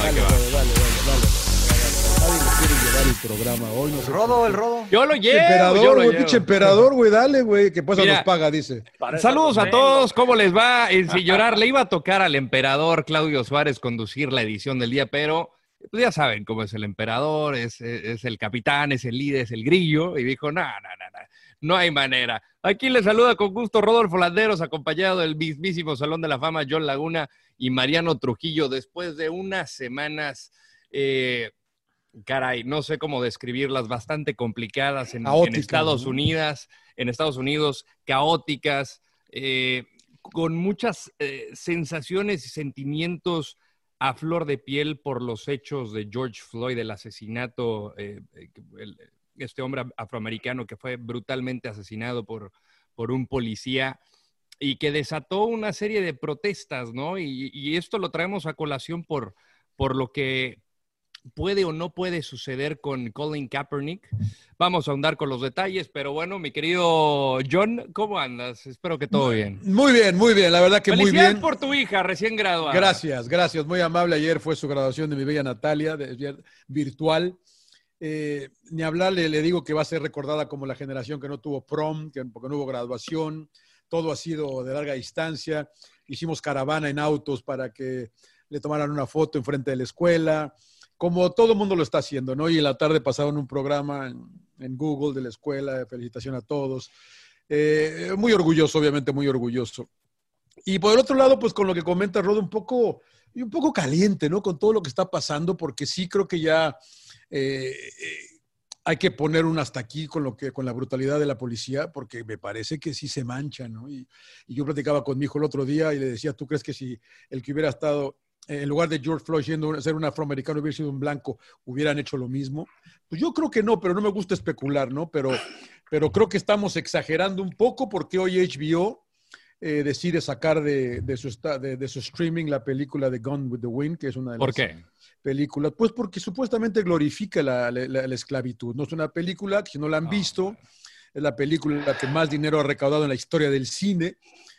Dale, dale, dale. Nadie le quiere llevar el programa hoy. No sé Rodo, el rodo. Yo lo llevo. Emperador, yo lo güey, pinche emperador, güey, dale, güey, que pues Mira. nos paga, dice. Saludos a todos, ¿cómo les va? Sin llorar, le iba a tocar al emperador Claudio Suárez conducir la edición del día, pero pues ya saben cómo es el emperador, es, es el capitán, es el líder, es el grillo, y dijo, no, no, no, no, no hay manera. Aquí le saluda con gusto Rodolfo Landeros, acompañado del mismísimo Salón de la Fama, John Laguna y Mariano Trujillo, después de unas semanas... eh, caray, no sé cómo describirlas, bastante complicadas en, Estados. Unidos, en Estados Unidos, caóticas, eh, con muchas eh, sensaciones y sentimientos a flor de piel por los hechos de George Floyd, el asesinato, eh, el- este hombre afroamericano que fue brutalmente asesinado por, por un policía y que desató una serie de protestas, ¿no? Y, y esto lo traemos a colación por, por lo que puede o no puede suceder con Colin Kaepernick. Vamos a ahondar con los detalles, pero bueno, mi querido John, ¿cómo andas? Espero que todo bien. Muy bien, muy bien, la verdad que muy bien. por tu hija recién graduada. Gracias, gracias, muy amable. Ayer fue su graduación de mi bella Natalia, de- virtual. Eh, ni hablarle, le digo que va a ser recordada como la generación que no tuvo prom, que, porque no hubo graduación. Todo ha sido de larga distancia. Hicimos caravana en autos para que le tomaran una foto enfrente de la escuela, como todo el mundo lo está haciendo, ¿no? Y en la tarde pasaron un programa en, Google de la escuela, felicitación a todos. Eh, muy orgulloso, obviamente muy orgulloso. Y por el otro lado, pues con lo que comenta Rodo, un poco, un poco caliente, ¿no? Con todo lo que está pasando, porque sí creo que ya eh, eh, hay que poner un hasta aquí con lo que, con la brutalidad de la policía, porque me parece que sí se mancha, ¿no? Y, yo platicaba con mi hijo el otro día y le decía, ¿tú crees que si el que hubiera estado en lugar de George Floyd siendo ser un afroamericano hubiera sido un blanco, hubieran hecho lo mismo? Pues yo creo que no, pero no me gusta especular, ¿no? Pero, pero creo que estamos exagerando un poco porque hoy HBO eh, decide sacar de, de su, de, de su streaming la película de Gone with the Wind, que es una de ¿Por las qué? películas. Pues porque supuestamente glorifica la, la- la- la esclavitud. No es una película que si no la han visto, es la película que más dinero ha recaudado en la historia del cine.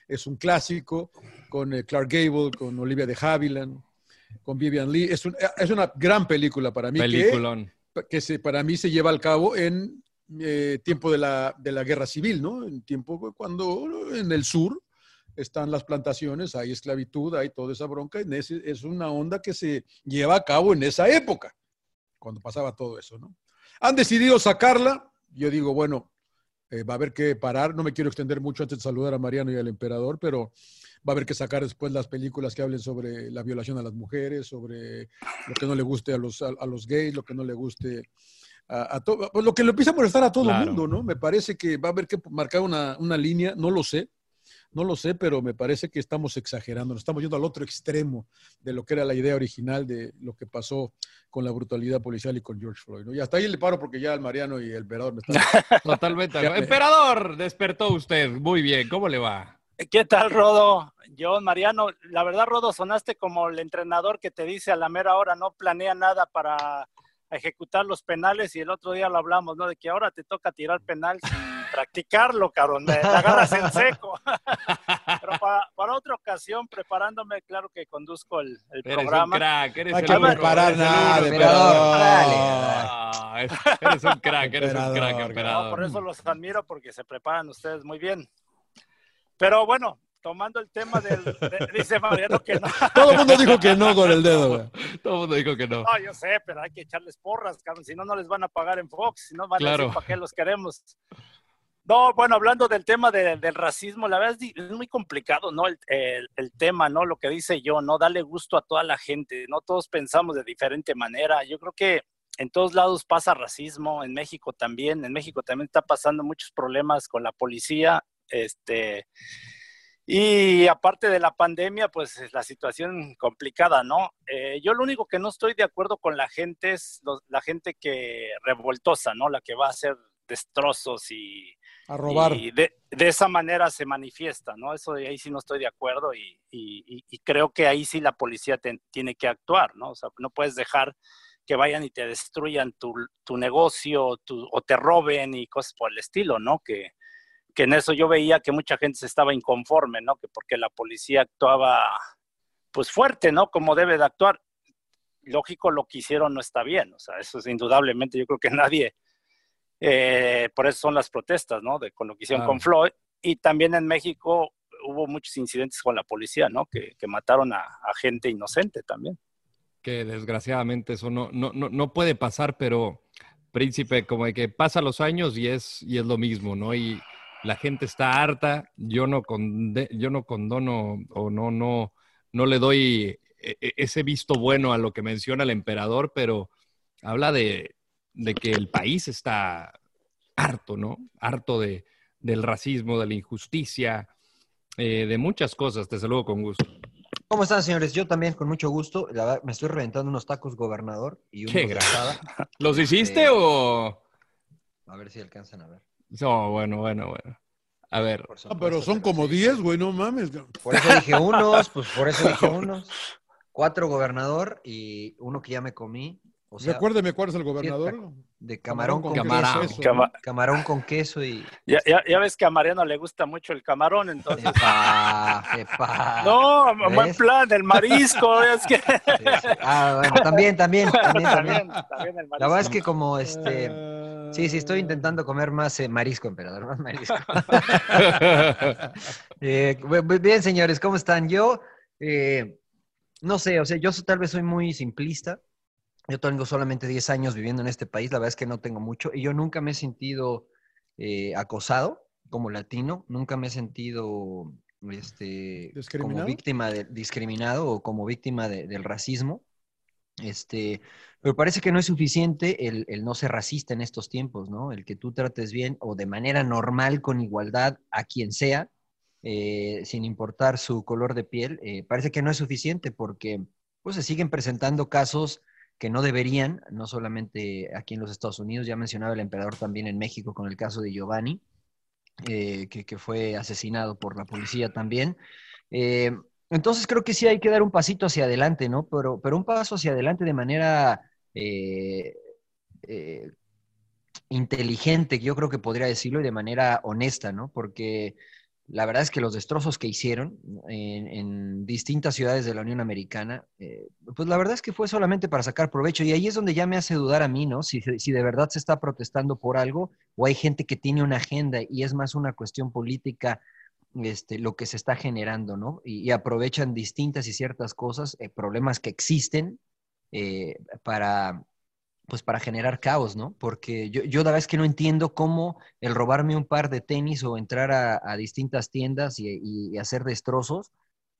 Es un clásico con eh, Clark Gable, con Olivia de Havilland, con Vivian Lee. Es, un- es una gran película para mí. que- Peliculón. que se, para mí se lleva al cabo en eh, tiempo de la, de la guerra civil, ¿no? En tiempo cuando en el sur están las plantaciones, hay esclavitud, hay toda esa bronca, en ese- es una onda que se lleva a cabo en esa época, cuando pasaba todo eso, ¿no? Han decidido sacarla, yo digo, bueno, eh, va a haber que parar, no me quiero extender mucho antes de saludar a Mariano y al emperador, pero va a haber que sacar después las películas que hablen sobre la violación a las mujeres, sobre lo que no le guste a los, a, a los gays, lo que no le guste a, a todo, pues lo que le empieza a molestar a todo el Claro. mundo, ¿no? Me parece que va a haber que marcar una, una línea, no lo sé, no lo sé, pero me parece que estamos exagerando, nos estamos yendo al otro extremo de lo que era la idea original de lo que pasó con la brutalidad policial y con George Floyd. ¿no? Y hasta ahí le paro porque ya el Mariano y el Verador me están... Totalmente. Emperador, despertó usted. Muy bien, ¿cómo le va? ¿Qué tal, Rodo? John, Mariano, la verdad, Rodo, sonaste como el entrenador que te dice a la mera hora, no planea nada para ejecutar los penales y el otro día lo hablamos, ¿no? De que ahora te toca tirar penal practicarlo, cabrón, me la agarras en seco. Pero para, para otra ocasión, preparándome, claro que conduzco el, el Eres un programa. crack, eres No hay el que preparar el nada, emperador. Es- eres un crack, eres un crack, Emperador. No, por eso los admiro, porque se preparan ustedes muy bien. Pero bueno, tomando el tema del. de- dice Mariano que no. Todo el mundo dijo que no con el dedo, güey. Todo el mundo dijo que no. No, yo sé, pero hay que echarles porras, cabrón. Si no, no les van a pagar en Fox. Si no, van a Claro. decir para qué los queremos. No, bueno, hablando del tema de- del racismo, la verdad es, muy complicado, ¿no? El, tema, ¿no? Lo que dice yo, ¿no? Darle gusto a toda la gente, ¿no? Todos pensamos de diferente manera. Yo creo que en todos lados pasa racismo, en México también. En México también está pasando muchos problemas con la policía. Este, y aparte de la pandemia, pues es la situación complicada, ¿no? Eh, yo lo único que no estoy de acuerdo con la gente es la gente que revoltosa, ¿no? La que va a hacer destrozos y, A robar. y de, de esa manera se manifiesta, ¿no? Eso de ahí sí no estoy de acuerdo y, y- y- y creo que ahí sí la policía te- tiene que actuar, ¿no? O sea, no puedes dejar que vayan y te destruyan tu, tu negocio tu- o te roben y cosas por el estilo, ¿no? Que, que en eso yo veía que mucha gente se estaba inconforme, ¿no? Que porque la policía actuaba pues fuerte, ¿no? Como debe de actuar. Lógico, lo que hicieron no está bien, o sea, eso es indudablemente, yo creo que nadie, eh, por eso son las protestas, ¿no? De, con lo que hicieron con Floyd. Y también en México hubo muchos incidentes con la policía, ¿no? Que, que mataron a, a gente inocente también. que desgraciadamente eso no, no, no, no puede pasar, pero príncipe, como de que pasa los años y es, y es lo mismo, ¿no? Y la gente está harta, yo no, conde- yo no condono o no, no, no le doy e- e- ese visto bueno a lo que menciona el emperador, pero habla de, de que el país está harto, ¿no? Harto de, del racismo, de la injusticia, eh, de muchas cosas. Te saludo con gusto. ¿Cómo están, señores? Yo también, con mucho gusto. La verdad, me estoy reventando unos tacos gobernador y unos Qué de gra- asada. ¿Los hiciste Eh, o...? A ver si alcanzan a ver. No, bueno, bueno, bueno. A ver. Ah, pero son como sí. 10, güey, no mames. Por eso dije unos, pues por eso dije unos. Cuatro gobernador y uno que ya me comí. O sea, Recuérdeme cuál es el gobernador. de camarón con Camarón. queso. Cama- Camarón con queso y. Ya, ya, ya ves que a Mariano le gusta mucho el camarón, entonces. Epa, epa. No, buen ¿Ves? plan, el marisco, es que... Sí, sí. Ah, bueno, también, también, también, también. también, también el marisco. La verdad es que como este. Ah. Sí, sí, estoy intentando comer más eh, marisco, emperador, más marisco. Eh, bien, señores, ¿cómo están? Yo, eh, no sé, o sea, yo tal vez soy muy simplista. Yo tengo solamente 10 años viviendo en este país, la verdad es que no tengo mucho, y yo nunca me he sentido eh, acosado como latino, nunca me he sentido este, como víctima de, discriminado o como víctima de- del racismo. Este, pero parece que no es suficiente el, el no ser racista en estos tiempos, ¿no? El que tú trates bien o de manera normal, con igualdad, a quien sea, eh, sin importar su color de piel, eh, parece que no es suficiente porque pues, se siguen presentando casos que no deberían, no solamente aquí en los Estados Unidos, ya mencionaba el emperador también en México con el caso de Giovanni, eh, que, fue asesinado por la policía también. Eh, entonces creo que sí hay que dar un pasito hacia adelante, ¿no? Pero, pero un paso hacia adelante de manera eh, eh, inteligente, yo creo que podría decirlo, y de manera honesta, ¿no? Porque la verdad es que los destrozos que hicieron en, distintas ciudades de la Unión Americana, pues la verdad es que fue solamente para sacar provecho. Y ahí es donde ya me hace dudar a mí, ¿no? Si, si de verdad se está protestando por algo o hay gente que tiene una agenda y es más una cuestión política este, lo que se está generando, ¿no? Y, aprovechan distintas y ciertas cosas, eh, problemas que existen eh, para, pues para generar caos, ¿no? Porque yo, yo la verdad es que no entiendo cómo el robarme un par de tenis o entrar a, distintas tiendas y hacer destrozos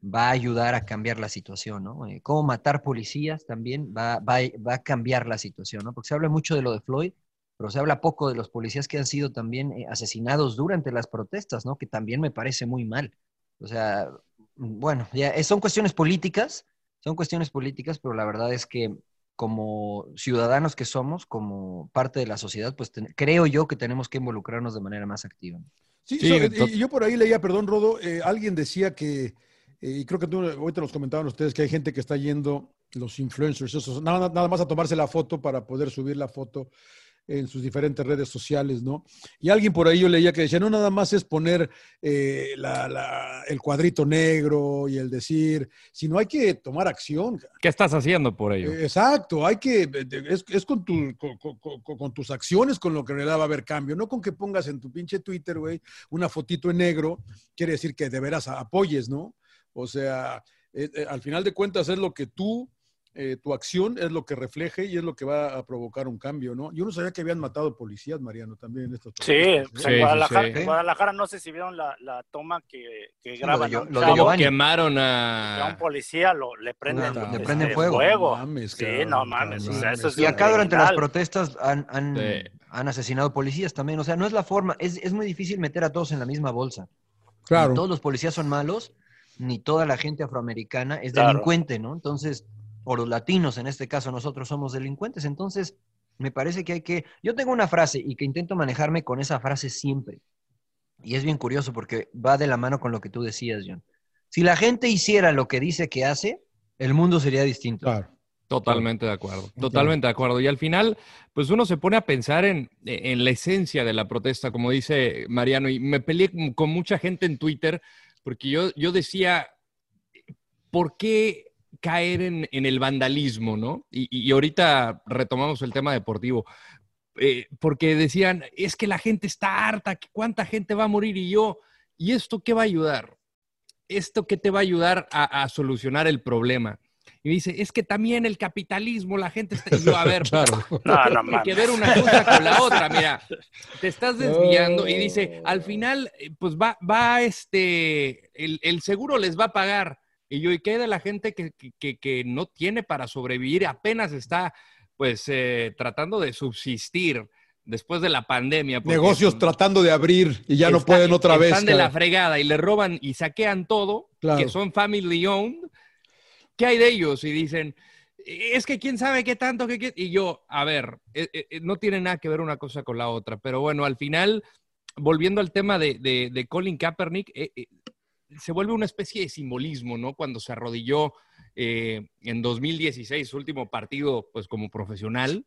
va a ayudar a cambiar la situación, ¿no? Eh, cómo matar policías también va, va, va a cambiar la situación, ¿no? Porque se habla mucho de lo de Floyd, pero se habla poco de los policías que han sido también eh, asesinados durante las protestas, ¿no? Que también me parece muy mal. O sea, bueno, ya eh, son cuestiones políticas, son cuestiones políticas, pero la verdad es que como ciudadanos que somos, como parte de la sociedad, pues ten- creo yo que tenemos que involucrarnos de manera más activa. Sí, Sí, so- yo por ahí leía, perdón, Rodo, eh, alguien decía que, y creo que tú, ahorita nos comentaban ustedes, que hay gente que está yendo, los influencers, esos, nada, nada más a tomarse la foto para poder subir la foto en sus diferentes redes sociales, ¿no? Y alguien por ahí yo leía que decía, no nada más es poner eh, la- la- el cuadrito negro y el decir, sino hay que tomar acción. ¿Qué estás haciendo por ello? Eh, Exacto, hay que, es, es con, tu- con- con tus acciones con lo que en realidad va a haber cambio, no con que pongas en tu pinche Twitter, güey, una fotito en negro, quiere decir que de veras apoyes, ¿no? O sea, eh, eh, al final de cuentas es lo que tú, eh, tu acción es lo que refleje y es lo que va a provocar un cambio, ¿no? Yo no sabía que habían matado policías, Mariano, también en estos Sí, pues, ¿eh? en, Guadalajara, en Guadalajara no sé si vieron la, la toma que, que Sí, graban. lo de ¿no? De. Quemaron a un a... policía lo, le prenden, Le este, prenden fuego. fuego. No mames, sí, cabrón, no mames. O sea, eso es Y acá durante las protestas han, han, Sí. han asesinado policías también. O sea, no es la forma. Es, es muy difícil meter a todos en la misma bolsa. Claro. Todos los policías son malos, ni toda la gente afroamericana es Claro. delincuente, ¿no? Entonces, o los latinos, en este caso, nosotros somos delincuentes. Entonces, me parece que hay que. Yo tengo una frase y que intento manejarme con esa frase siempre. Y es bien curioso porque va de la mano con lo que tú decías, John. Si la gente hiciera lo que dice que hace, el mundo sería distinto. Claro. Totalmente de acuerdo, totalmente de acuerdo. Y al final, pues uno se pone a pensar en, en la esencia de la protesta, como dice Mariano, y me peleé con- con mucha gente en Twitter, porque yo, yo decía, ¿por qué caer en, en el vandalismo, no? Y, y- ahorita retomamos el tema deportivo, eh, porque decían, es que la gente está harta, ¿cuánta gente va a morir? Y yo, ¿y esto qué va a ayudar? ¿Esto qué te va a ayudar a, a solucionar el problema? Y dice, es que también el capitalismo, la gente está... Y yo, a ver, Claro. No, no tiene que ver una cosa con la otra, mira, te estás desviando y dice, al final, eh, pues va, va este, el, el seguro les va a pagar. Y yo, ¿y qué de la gente que, que- que- no tiene para sobrevivir? Apenas está, pues, eh, tratando de subsistir después de la pandemia. Negocios tratando de abrir y ya no están- pueden otra vez. Están de la cara. fregada y le roban y saquean todo, Claro. que son family owned. ¿Qué hay de ellos? Y dicen, es que quién sabe qué tanto, que qué-". Y yo, a ver, eh, eh, no tiene nada que ver una cosa con la otra. Pero bueno, al final, volviendo al tema de, de- de Colin Kaepernick, eh, eh, se vuelve una especie de simbolismo, ¿no? Cuando se arrodilló eh, en 2016, su último partido, pues como profesional,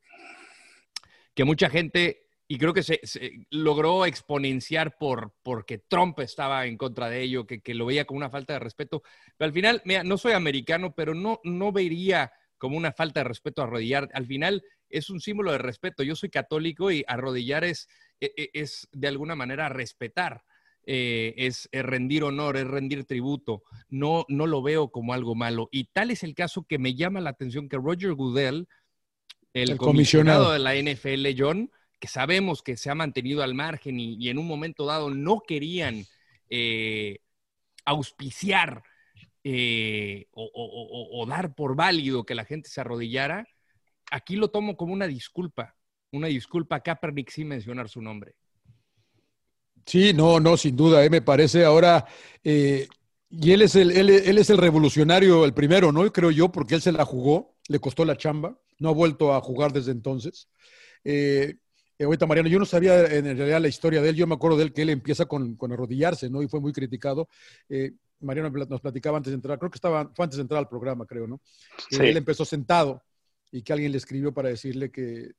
que mucha gente, y creo que se, se logró exponenciar por, porque Trump estaba en contra de ello, que, que lo veía como una falta de respeto. Pero al final, mira, no soy americano, pero no, no vería como una falta de respeto arrodillar. Al final es un símbolo de respeto. Yo soy católico y arrodillar es, e- e- es de alguna manera respetar. eh, es, es rendir honor, es rendir tributo. No, no lo veo como algo malo. Y tal es el caso que me llama la atención que Roger Goodell, el, El comisionado comisionado. de la NFL, John, que sabemos que se ha mantenido al margen y, en un momento dado no querían eh, auspiciar eh, o, dar por válido que la gente se arrodillara, aquí lo tomo como una disculpa, una disculpa a Kaepernick sin mencionar su nombre. Sí, no, no, sin duda, eh, me parece ahora, y él es, el, él, es el revolucionario, el primero, ¿no? Creo yo, porque él se la jugó, le costó la chamba, no ha vuelto a jugar desde entonces. Eh, ahorita, Mariano, yo no sabía en realidad la historia de él, yo me acuerdo de él que él empieza con, con arrodillarse, ¿no? Y fue muy criticado. Eh, Mariano nos platicaba antes de entrar, creo que estaba, fue antes de entrar al programa, creo, ¿no? Que Sí. él empezó sentado y que alguien le escribió para decirle que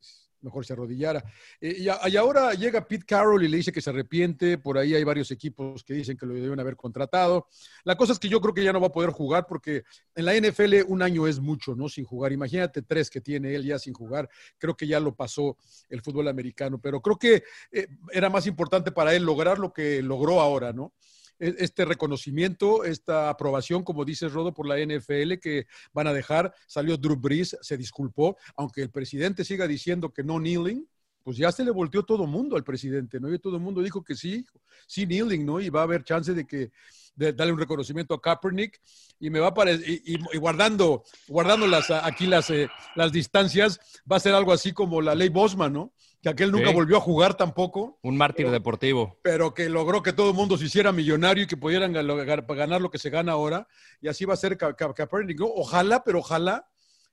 mejor se arrodillara. Eh, y, ahora llega Pete Carroll y le dice que se arrepiente, por ahí hay varios equipos que dicen que lo deben haber contratado. La cosa es que yo creo que ya no va a poder jugar porque en la NFL un año es mucho, ¿no? Sin jugar. Imagínate tres que tiene él ya sin jugar. Creo que ya lo pasó el fútbol americano, pero creo que eh, era más importante para él lograr lo que logró ahora, ¿no? E- Este reconocimiento, esta aprobación, como dice Rodo, por la NFL, que van a dejar. Salió Drew Brees, se disculpó, aunque el presidente siga diciendo que no kneeling, pues ya se le volteó todo mundo al presidente, ¿no? Y todo el mundo dijo que sí, sí kneeling, ¿no? Y va a haber chance de que de darle un reconocimiento a Kaepernick y me va a y, guardando, guardando las, aquí las, eh, las distancias, va a ser algo así como la ley Bosman, ¿no? Que aquel nunca Sí. volvió a jugar tampoco Un mártir deportivo. pero que logró que todo el mundo se hiciera millonario y que pudieran ganar, lo que se gana ahora. Y así va a ser Ka- Ka- Kaepernick. Ojalá, pero ojalá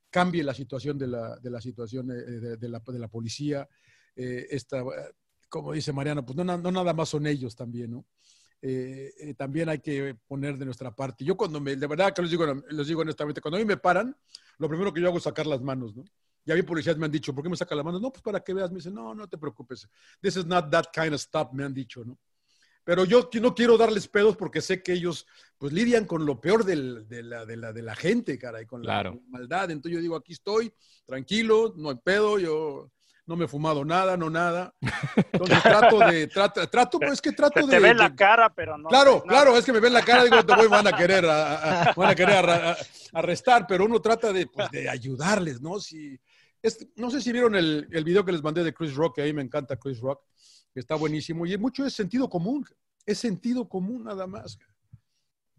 cambie la situación de la, de la situación eh, de, de la, de la policía. Eh, esta, como dice Mariano, pues no, na- no nada más son ellos también, ¿no? Eh, eh, también hay que poner de nuestra parte. Yo cuando me, de verdad que les digo, les digo honestamente, cuando a mí me paran, lo primero que yo hago es sacar las manos, ¿no? Ya vi policías me han dicho, ¿por qué me saca la mano? No, pues para que veas. Me dicen, no, no te preocupes. This is not that kind of stuff, me han dicho, ¿no? Pero yo no quiero darles pedos porque sé que ellos pues lidian con lo peor del- de, la, de, la, de la gente, caray, con la, Claro. con la maldad. Entonces yo digo, aquí estoy, tranquilo, no hay pedo, yo no me he fumado nada, no nada. Entonces trato de, trato, trato, pues es que trato Se de... te ve de- la cara, pero no. Claro, no, claro, es que me ven la cara, digo, te voy, van a querer, a- a- van a querer arra- a- arrestar, pero uno trata de, pues, de ayudarles, ¿no? Si, es- no sé si vieron el, el video que les mandé de Chris Rock, que a mí me encanta Chris Rock, que está buenísimo, y mucho es sentido común, es sentido común nada más.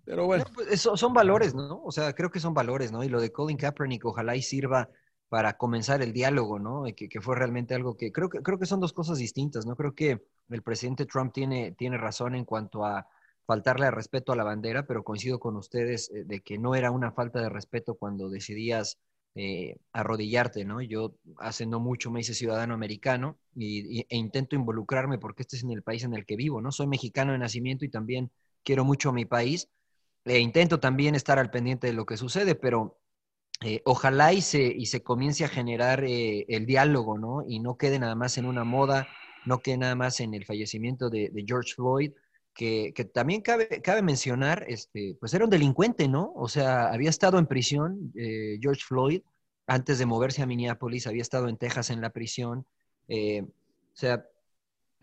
Pero bueno, No, pues, son valores, ¿no? O sea, creo que son valores, ¿no? Y lo de Colin Kaepernick ojalá y sirva para comenzar el diálogo, ¿no? Que, que fue realmente algo que creo que creo que son dos cosas distintas, ¿no? Creo que el presidente Trump tiene, tiene razón en cuanto a faltarle al respeto a la bandera, pero coincido con ustedes eh, de que no era una falta de respeto cuando decidías eh, arrodillarte, ¿no? Yo hace no mucho me hice ciudadano americano y, e intento involucrarme porque este es el país en el que vivo, ¿no? Soy mexicano de nacimiento y también quiero mucho a mi país. E intento también estar al pendiente de lo que sucede, pero eh, ojalá y se, y se comience a generar eh, el diálogo, ¿no? Y no quede nada más en una moda, no quede nada más en el fallecimiento de George Floyd, que, también cabe, cabe mencionar, este, pues era un delincuente, ¿no? O sea, había estado en prisión eh, George Floyd antes de moverse a Minneapolis, había estado en Texas en la prisión. eh, o sea,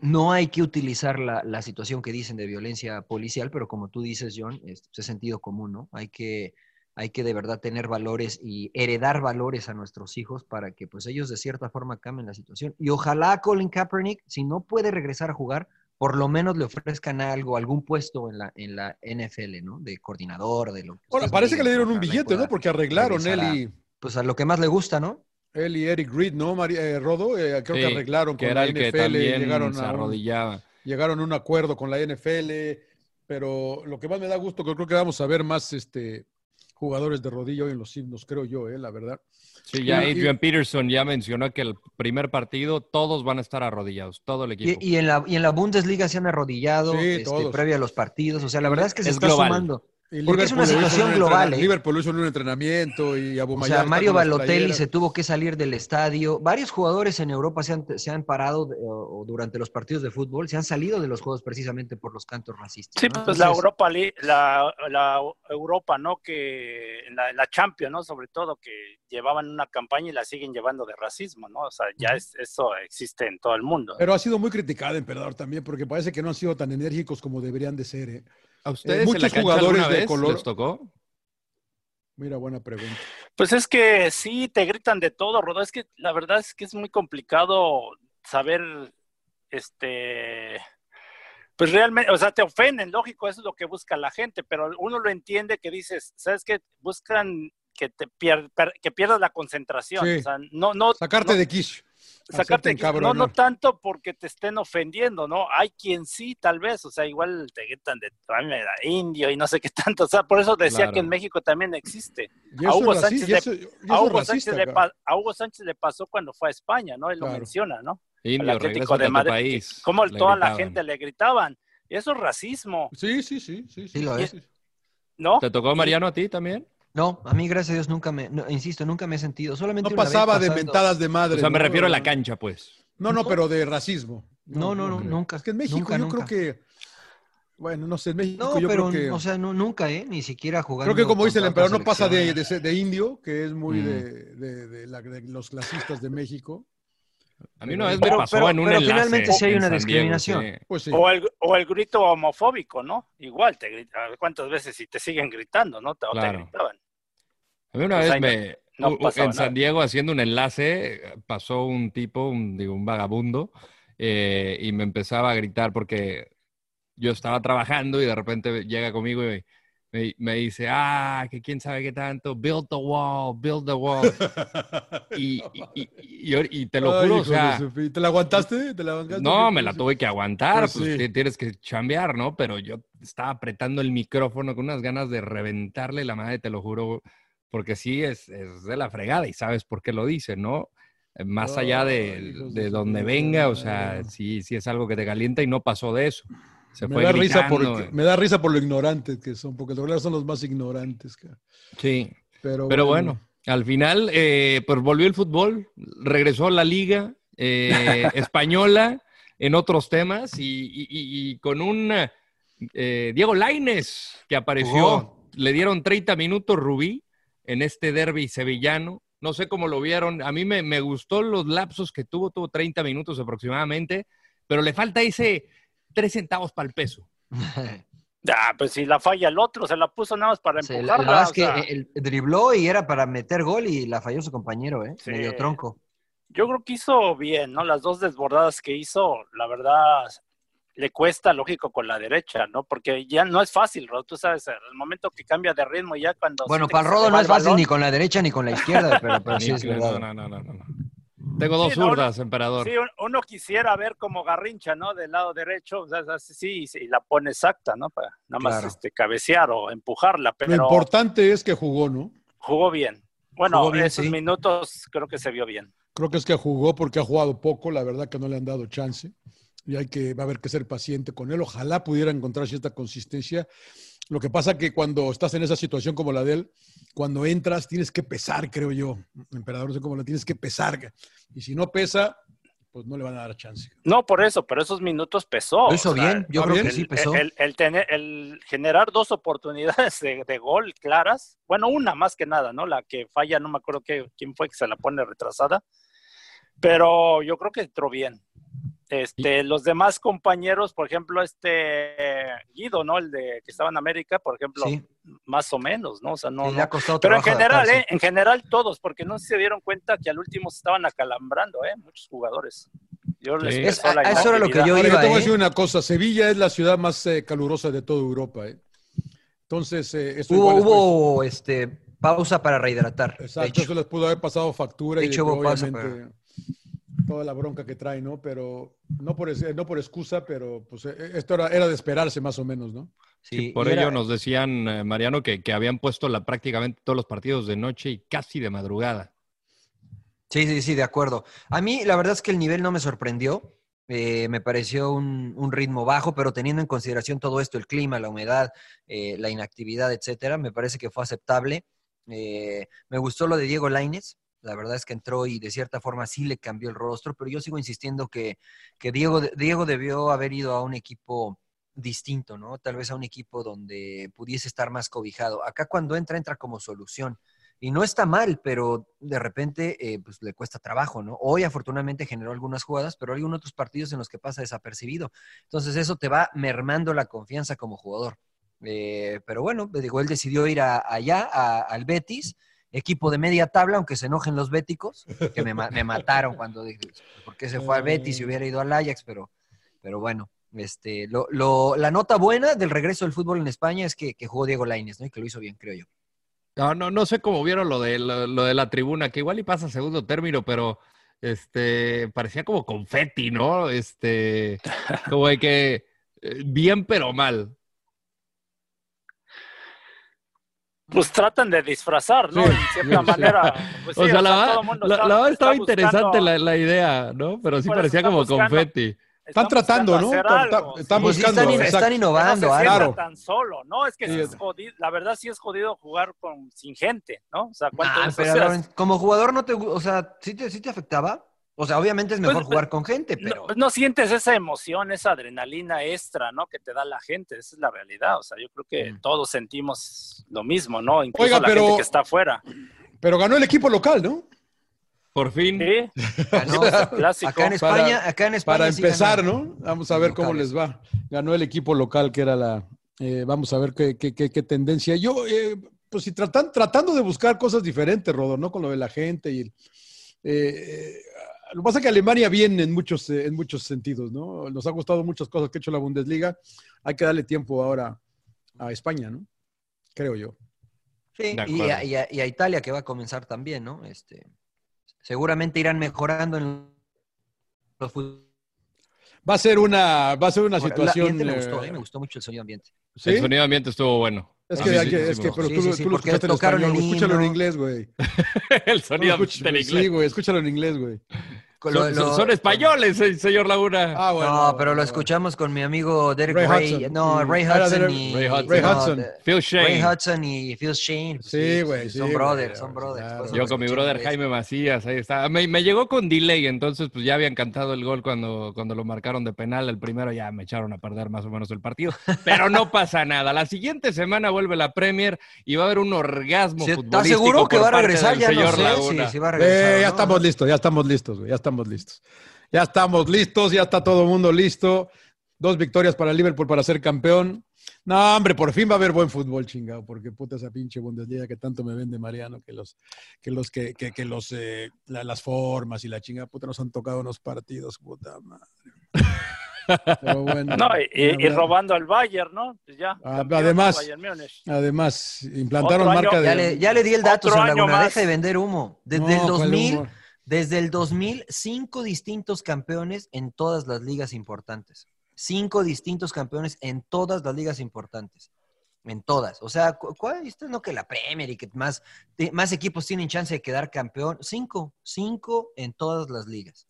no hay que utilizar la, la situación que dicen de violencia policial, pero como tú dices, John, es, es sentido común, ¿no? Hay que, hay que de verdad tener valores y heredar valores a nuestros hijos para que pues ellos de cierta forma cambien la situación. Y ojalá Colin Kaepernick, si no puede regresar a jugar, por lo menos le ofrezcan algo, algún puesto en la, en la NFL, ¿no? De coordinador, de lo que ahora parece que le dieron un billete, ¿no? Porque arreglaron él a- y, Pues a lo que más le gusta, ¿no? él y Eric Reed, ¿no? María, eh, Rodo, Eh, creo que arreglaron que con era la el que NFL, también llegaron se a un- llegaron a un acuerdo con la NFL, pero lo que más me da gusto, que creo que vamos a ver más este, jugadores de rodillo hoy en los himnos, creo yo, eh, la verdad. Sí, ya Y- y- Adrian Peterson ya mencionó que el primer partido todos van a estar arrodillados, todo el equipo. Y, y en la, y en la Bundesliga se han arrodillado Sí, este, previo a los partidos. O sea, la verdad es que se Es está global. sumando. Porque es una Liverpool lo hizo en situación un global, ¿eh? Liverpool hizo en un entrenamiento y O Abumayar sea, Mario Balotelli se tuvo que salir del estadio. Varios jugadores en Europa se han, se han parado de- o, o durante los partidos de fútbol, se han salido de los juegos precisamente por los cantos racistas. Sí, ¿no? pues la Europa, la, la Europa, ¿no? Que la, la Champions, ¿no? Sobre todo que llevaban una campaña y la siguen llevando de racismo, ¿no? O sea, ya es, eso existe en todo el mundo. Pero ha sido muy criticada, Emperador, también, porque parece que no han sido tan enérgicos como deberían de ser. ¿eh? ¿A ustedes muchos en la cancha jugadores de vez color- les tocó? Mira, buena pregunta. Pues es que sí, te gritan de todo, Rodo. Es que la verdad es que es muy complicado saber, este, pues realmente, o sea, te ofenden, lógico, eso es lo que busca la gente, pero uno lo entiende que dices, ¿sabes qué? Buscan que te pier- per- que pierdas la concentración, Sí. o sea, no, no. Sacarte no- de quiche. Sacarte no, no tanto porque te estén ofendiendo, ¿no? Hay quien sí, tal vez, o sea, igual te gritan de "Ay, me da indio y no sé qué tanto, o sea, por eso decía Claro. que en México también existe. A Hugo Sánchez le- eso- A Hugo, racista, Sánchez le cabrón. pa- a Hugo Sánchez le pasó cuando fue a España, ¿no? Él lo menciona, ¿no? Indio, Atlético de Madrid. país. Como le toda la gente le gritaban. Y eso es racismo, Sí, sí, sí, sí. Sí lo es. sí. ¿no? ¿Te tocó Mariano a ti también? No, a mí, gracias a Dios, nunca me, no, insisto, nunca me he sentido. Solamente No una vez pasaba de mentadas de madre. O sea, me ¿no? refiero a la cancha, pues. No, no, pero de racismo. No, no, no, nunca. Es que en México nunca, yo nunca. creo que. Bueno, no sé, en México No, yo pero, creo que. o sea, no, nunca, ¿eh? Ni siquiera jugando. Creo que como dice el emperador, no pasa de, de, de indio, que es muy Mm. de, de- de la- de los clasistas de México. A mí una vez me Pero- pasó pero- en un pero enlace finalmente sí hay una Diego, discriminación. sí. Pues sí. O el, o el grito homofóbico, ¿no? Igual te gritan. ¿Cuántas veces si te siguen gritando, no? Te, o te gritaban. A mí una Pues vez no- me, no en San. Diego haciendo un enlace, pasó un tipo, un, digo, un vagabundo, eh, y me empezaba a gritar porque yo estaba trabajando y de repente llega conmigo y me, me dice, ah, que quién sabe qué tanto, build the wall, build the wall. y, y- y- y- te lo Ay, juro, o hijo de sea, ¿Te la aguantaste? ¿Te la aguantaste? no, me la tuve que aguantar, Pues pues sí. ti- tienes que chambear, ¿no? Pero yo estaba apretando el micrófono con unas ganas de reventarle la madre, te lo juro, porque sí es, es de la fregada y sabes por qué lo dice, ¿no? Eh, Más allá de, Ay, de de donde venga, o sea, sí, sí es algo que te calienta y no pasó de eso. Se Me fue da, risa por, me da risa por lo ignorantes que son, porque los son los más ignorantes. cara. Sí, Pero, pero bueno, Al final, eh, pues volvió el fútbol, regresó a la liga eh, española en otros temas y, y- y- y con un eh, Diego Laines que apareció. Le dieron 30 minutos Rubí en este derby sevillano. No sé cómo lo vieron. A mí me, me gustó los lapsos que tuvo. Tuvo 30 minutos aproximadamente, pero le falta ese 3 centavos para el peso. Ah, pues si la falla el otro, se la puso nada más para Se- la, la empujarla. verdad es que sea, el, dribló y era para meter gol y la falló su compañero, ¿eh? Sí. Medio tronco. yo creo que hizo bien, ¿no? Las dos desbordadas que hizo, la verdad, le cuesta, lógico, con la derecha, ¿no? Porque ya no es fácil, Rodo. Tú sabes, el momento que cambia de ritmo, ya cuando. Bueno, para el Rodo no es fácil balón. ni con la derecha ni con la izquierda, pero, pero sí es no, verdad. no, no, no, no. Tengo dos Sí, emperador. Sí, un- uno quisiera ver como Garrincha, ¿no? Del lado derecho, o sea, así, sí, sí, la pone exacta, ¿no? Para nada más Claro. este, cabecear o empujarla, Lo pero importante es que jugó, ¿no? jugó bien. Bueno, Jugó bien, esos sí. minutos creo que se vio bien. Creo que es que jugó porque ha jugado poco, la verdad que no le han dado chance. Y hay que, va a haber que ser paciente con él. Ojalá pudiera encontrar cierta consistencia. Lo que pasa que cuando estás en esa situación como la de él, cuando entras tienes que pesar, creo yo. Emperador, no sé cómo lo tienes que pesar. Y si no pesa, pues no le van a dar chance. No, por eso, pero esos minutos pesó. Lo hizo o sea, bien, yo ¿está creo bien? que sí el, pesó. el- el tener, el generar dos oportunidades de, de gol claras, bueno, una más que nada, ¿no? La que falla, no me acuerdo qué, quién fue que se la pone retrasada, pero yo creo que entró bien. Este, los demás compañeros, por ejemplo, este Guido, ¿no? El de que estaba en América, por ejemplo, Sí, más o menos, ¿no? O sea, no, sí, no- le ha costado Pero en general, adaptarse. ¿eh? En general todos, porque no se dieron cuenta que al último se estaban acalambrando, ¿eh? Muchos jugadores. Yo les Sí. Es- la eso era lo que inactividad. yo Ahora, yo te voy a ¿eh? decir una cosa. Sevilla es la ciudad más eh, calurosa de toda Europa. ¿eh? Entonces, eh, eso Hubo, hubo este, pausa para rehidratar. Exacto, eso les pudo haber pasado factura De y hecho, hubo pausa, toda la bronca que trae, ¿no? Pero no por, no por excusa, pero pues eh, esto era, era de esperarse más o menos, ¿no? Sí, Por y ello era- nos decían, eh, Mariano, que, que habían puesto la, prácticamente todos los partidos de noche y casi de madrugada. Sí, sí, sí, de acuerdo. A mí la verdad es que el nivel no me sorprendió. Eh, me pareció un, un ritmo bajo, pero teniendo en consideración todo esto, el clima, la humedad, eh, la inactividad, etcétera, me parece que fue aceptable. Eh, me gustó lo de Diego Lainez. La verdad es que entró y de cierta forma sí le cambió el rostro, pero yo sigo insistiendo que, que Diego, Diego debió haber ido a un equipo distinto, ¿no? Tal vez a un equipo donde pudiese estar más cobijado. Acá cuando entra, entra como solución. Y no está mal, pero de repente eh, pues le cuesta trabajo, ¿no? Hoy afortunadamente generó algunas jugadas, pero hay otros partidos en los que pasa desapercibido. Entonces eso te va mermando la confianza como jugador. Eh, pero bueno, él decidió ir a- allá, al Betis, equipo de media tabla, aunque se enojen los béticos, que me, me mataron cuando dije, ¿por qué se fue al Betis y hubiera ido al Ajax? Pero, pero bueno, este, lo, lo- la nota buena del regreso del fútbol en España es que, que jugó Diego Lainez, ¿no? Y que lo hizo bien, creo yo. No, no, no sé cómo vieron lo de, lo, lo de la tribuna, que igual y pasa segundo término, pero este parecía como confeti, ¿no? Este, como de que eh, bien pero mal. Pues tratan de disfrazar, ¿no? Sí, En cierta sí. manera. Pues sí, o sea, la, todo verdad- el mundo la, está- la verdad estaba interesante buscando- la, la idea, ¿no? Pero sí parecía como buscando- confeti. Están tratando, ¿no? algo, están sí. Pues sí, buscando. están, innovando, no se sienta tan solo, ¿no? Es que sí Sí. es jodido, la verdad sí es jodido jugar con, sin gente, ¿no? O sea, ¿cuánto Ah, es? O pero como jugador no te, o sea, ¿sí te, sí te afectaba? O sea, obviamente es mejor Pues, jugar con gente, no, pero pues no sientes esa emoción, esa adrenalina extra, ¿no? Que te da la gente, esa es la realidad. O sea, yo creo que Mm. todos sentimos lo mismo, ¿no? Incluso Oiga, la pero- gente que está afuera. Pero ganó el equipo local, ¿no? Por fin. Sí, ganó. clásico. acá en España, Para- acá en España Para sí empezar. ¿no? Vamos a ver cómo les va. Ganó el equipo local, que era la. eh, vamos a ver qué, qué- qué- qué tendencia. Yo, eh, pues si tratan, tratando de buscar cosas diferentes, Rodor, ¿no? Con lo de la gente y. el- eh, eh, lo que pasa es que Alemania viene en muchos, eh, en muchos sentidos, ¿no? Nos ha gustado muchas cosas que ha hecho la Bundesliga. Hay que darle tiempo ahora a España, ¿no? Creo yo. Sí, y a, y a- y a Italia que va a comenzar también, ¿no? Este, seguramente irán mejorando en los Va a ser una, va a ser una La- situación. ambiente me gustó, eh, me gustó mucho el sonido ambiente. ¿sí? El sonido ambiente estuvo bueno. Es que, hay sí- que- sí es que, pero Sí, tú, sí, tú lo escuchaste en tocaron español, el escúchalo en inglés, güey. el Tú sonido escuchas- del Sí, inglés. güey, escúchalo en inglés, güey. Lo- Son, lo- son españoles, eh, señor Laguna. Ah, bueno. no, pero lo escuchamos con mi amigo Derek Ray Ray. Hudson. No, Sí. Ray Hudson y Ray Hudson. Ray no, Hudson. de- Phil Ray Shane. Hudson y Phil Shane. pues Sí, güey, Son sí, brothers, son brothers. claro. eso Yo con mi brother. Jaime Macías, ahí está. Me, me llegó con delay, entonces pues ya habían cantado el gol cuando, cuando lo marcaron de penal. El primero ya me echaron a perder más o menos el partido. Pero no pasa nada. La siguiente semana vuelve la Premier y va a haber un orgasmo Sí, ¿Estás seguro que va a regresar? del Ya no señor sé Laguna. si, si va a Eh, regresar. ya no. estamos listos, ya estamos listos, güey, ya estamos listos. Ya estamos listos, ya está todo el mundo listo. Dos victorias para Liverpool para ser campeón. No, hombre, por fin va a haber buen fútbol, chingado, porque puta esa pinche Bundesliga que tanto me vende Mariano, que los, que los, que, que, que los, eh, la- las formas y la chingada, puta, nos han tocado unos partidos, puta madre. Pero bueno, No, y, y- robando al Bayern, ¿no? Pues ya. Ah, además-. Además, implantaron año- marca de. Ya le, ya le di el dato, Otro Laguna. Deja de vender humo. Desde No, el ¿cuál 2000, humo? Desde el 2000, cinco distintos campeones en todas las ligas importantes. Cinco distintos campeones en todas las ligas importantes. En todas. O sea, cu- ¿cuál? Esto no que la Premier y que más, equipos tienen chance de quedar campeón. Cinco. Cinco en todas las ligas.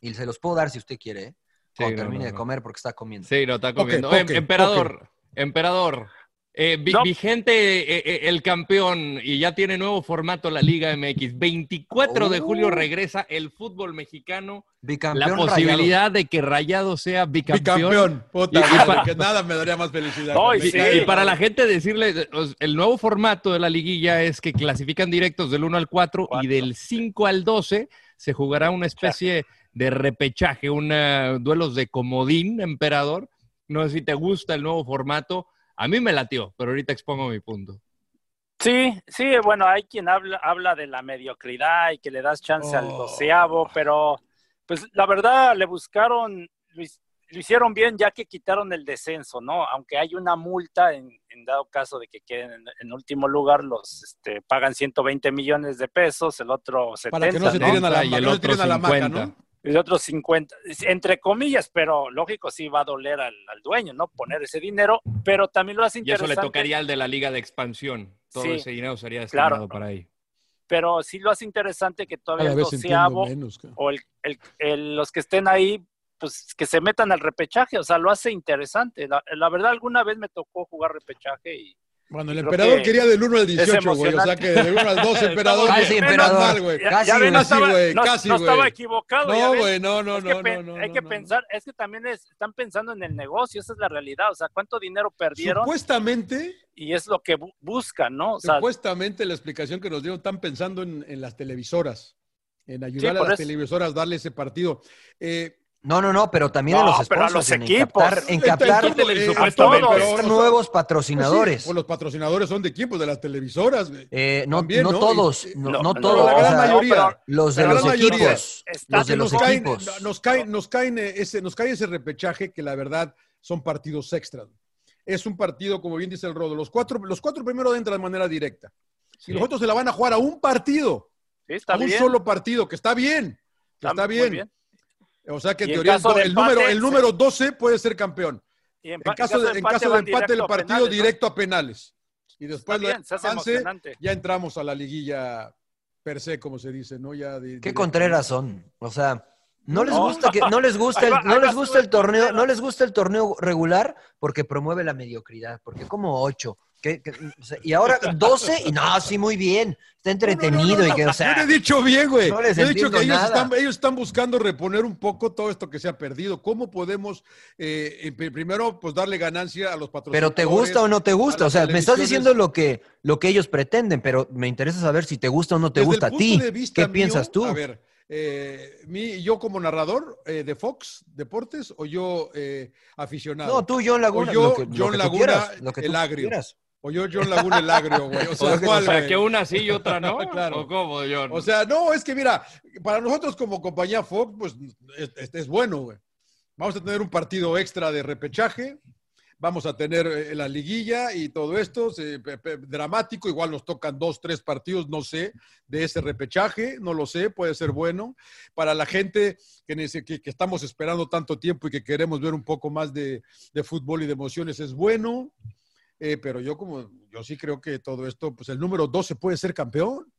Y se los puedo dar si usted quiere, ¿eh? Cuando termine no, de no. comer porque está comiendo. Sí, no, está comiendo. Em- emperador, emperador. Eh, vi- No. Vigente eh, eh, el campeón y ya tiene nuevo formato la Liga MX. 24 de julio Oh. regresa el fútbol mexicano. Bicampeón La posibilidad de que Rayado sea bicampeón. Bicampeón, puta, Y- y madre, pa- que nada me daría más felicidad. No, y Y, sí. y para la gente decirle, el nuevo formato de la liguilla es que clasifican directos del 1 al 4 y Cuatro. del 5 al 12 se jugará una especie de repechaje, una, duelos de comodín, emperador. No sé si te gusta el nuevo formato. A mí me latió, pero ahorita expongo mi punto. Sí, sí, bueno, hay quien habla, habla de la mediocridad y que le das chance al Oh. doceavo, pero pues la verdad le buscaron, lo, hic- lo hicieron bien ya que quitaron el descenso, ¿no? Aunque hay una multa en, en dado caso de que queden en, en último lugar, los este, pagan 120 millones de pesos, el otro 70, Para que no se ¿no? tiren a la, Y el no se otro tiren a la maca, 50. ¿no? El otro 50, entre comillas, pero lógico sí va a doler al, al dueño, ¿no? Poner ese dinero, pero también lo hace Y eso interesante. le tocaría al de la Liga de Expansión. Todo Sí, ese dinero sería destinado claro. para ahí. pero sí lo hace interesante que todavía el doceavo menos. o el, el- el- los que estén ahí, pues que se metan al repechaje, o sea, lo hace interesante. La, la verdad, alguna vez me tocó jugar repechaje y Bueno, el emperador que quería del 1 al 18, güey. O sea que del 1 al 12, emperador. Casi, emperador. güey. Casi, ven, no casi, estaba, güey, no- casi, no estaba güey. equivocado. No, güey, no, no, no, no, no. hay que pensar, es que también es- están pensando en el negocio, esa es la realidad, o sea, cuánto dinero perdieron Supuestamente, y es lo que bu- buscan, ¿no? O sea, supuestamente la explicación que nos dieron, están pensando en, en las televisoras, en ayudar a las eso. televisoras a darle ese partido. Eh, No, no, no, pero también a No, los pero a sponsors, los en equipos. captar, en en- captar en eh, a todos, nuevos Pues sí, patrocinadores. pues los patrocinadores son de equipos de las televisoras, güey. Eh, no, También, no ¿no? todos, no, no, no no, todos. la o gran sea, mayoría. Los de la los gran mayoría. equipos. Los de que los nos caen, nos caen, nos caen eh, ese, nos cae ese repechaje que la verdad son partidos extras. Es un partido, como bien dice el Rodo, los cuatro, los cuatro primeros entran de manera directa. Sí. Y los otros se la van a jugar a un partido, sí, está a un bien. solo partido, que está bien. que está muy bien. O sea que en teoría el, empate, número, el número 12 puede ser campeón. Y en, caso de, en caso de empate, el partido penales, ¿no? directo a penales. Y después bien, avance, ya entramos a la liguilla per se, como se dice, ¿no? Ya de- Qué contreras son. O sea, no les No. gusta que no les gusta el, va- no les gusta el torneo, no les gusta el torneo regular porque promueve la mediocridad, porque como ocho, que- que- y ahora 12 y no, sí muy bien, está entretenido y que o Yo sea, le he dicho bien, güey. no les Yo he dicho que ellos están, ellos están buscando reponer un poco todo esto que se ha perdido. ¿Cómo podemos, eh, eh, pri- primero, pues darle ganancia a los patrocinadores? pero te gusta o no te gusta, o sea, me estás diciendo lo que lo que ellos pretenden, pero me interesa saber si te gusta o no te Desde gusta a ti. ¿Qué mío, piensas tú? A ver, eh, mi- yo como narrador eh, de Fox Deportes o yo eh, aficionado. No, tú John Laguna, O yo, lo que, lo John que tú Laguna, quieras, lo que el agrio. quieras. O yo, John Laguna, el agrio, güey. O sea, O sea, ¿cuál, O sea, güey? que una sí y otra no. Claro. ¿O cómo, John? O sea, no, es que mira, para nosotros como compañía Fox, pues es, bueno, güey. Vamos a tener un partido extra de repechaje, vamos a tener eh, la liguilla y todo esto, se- pe- pe- dramático, igual nos tocan dos, tres partidos, no sé, de ese repechaje, no lo sé, puede ser bueno. Para la gente que, que, que estamos esperando tanto tiempo y que queremos ver un poco más de, de fútbol y de emociones, es bueno. Eh, pero yo como, yo sí creo que todo esto, pues el número 12 puede ser campeón.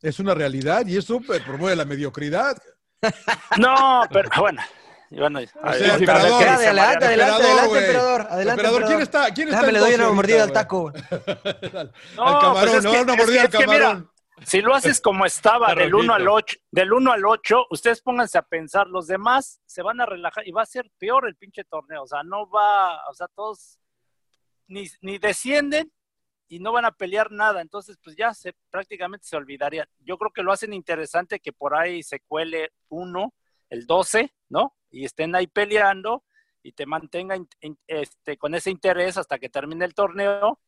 Es una realidad y eso pues, promueve la mediocridad. No, pero bueno. Bueno, O sea, emperador, Adelante, adelante, adelante, emperador. Adelante, Emperador, ¿quién está? ¿Quién está Déjame, le doy una mordida al taco. güey? al No, camarón, pues es no, que- una es mordida que- al es que mira. Si lo haces como estaba, del 1 al rojito. 8, del 1 al 8, ustedes pónganse a pensar, los demás se van a relajar y va a ser peor el pinche torneo. O sea, no va, o sea, todos ni, ni descienden y no van a pelear nada. Entonces, pues ya se prácticamente se olvidaría. Yo creo que lo hacen interesante que por ahí se cuele uno, el 12, ¿no? Y estén ahí peleando y te mantengan este, con ese interés hasta que termine el torneo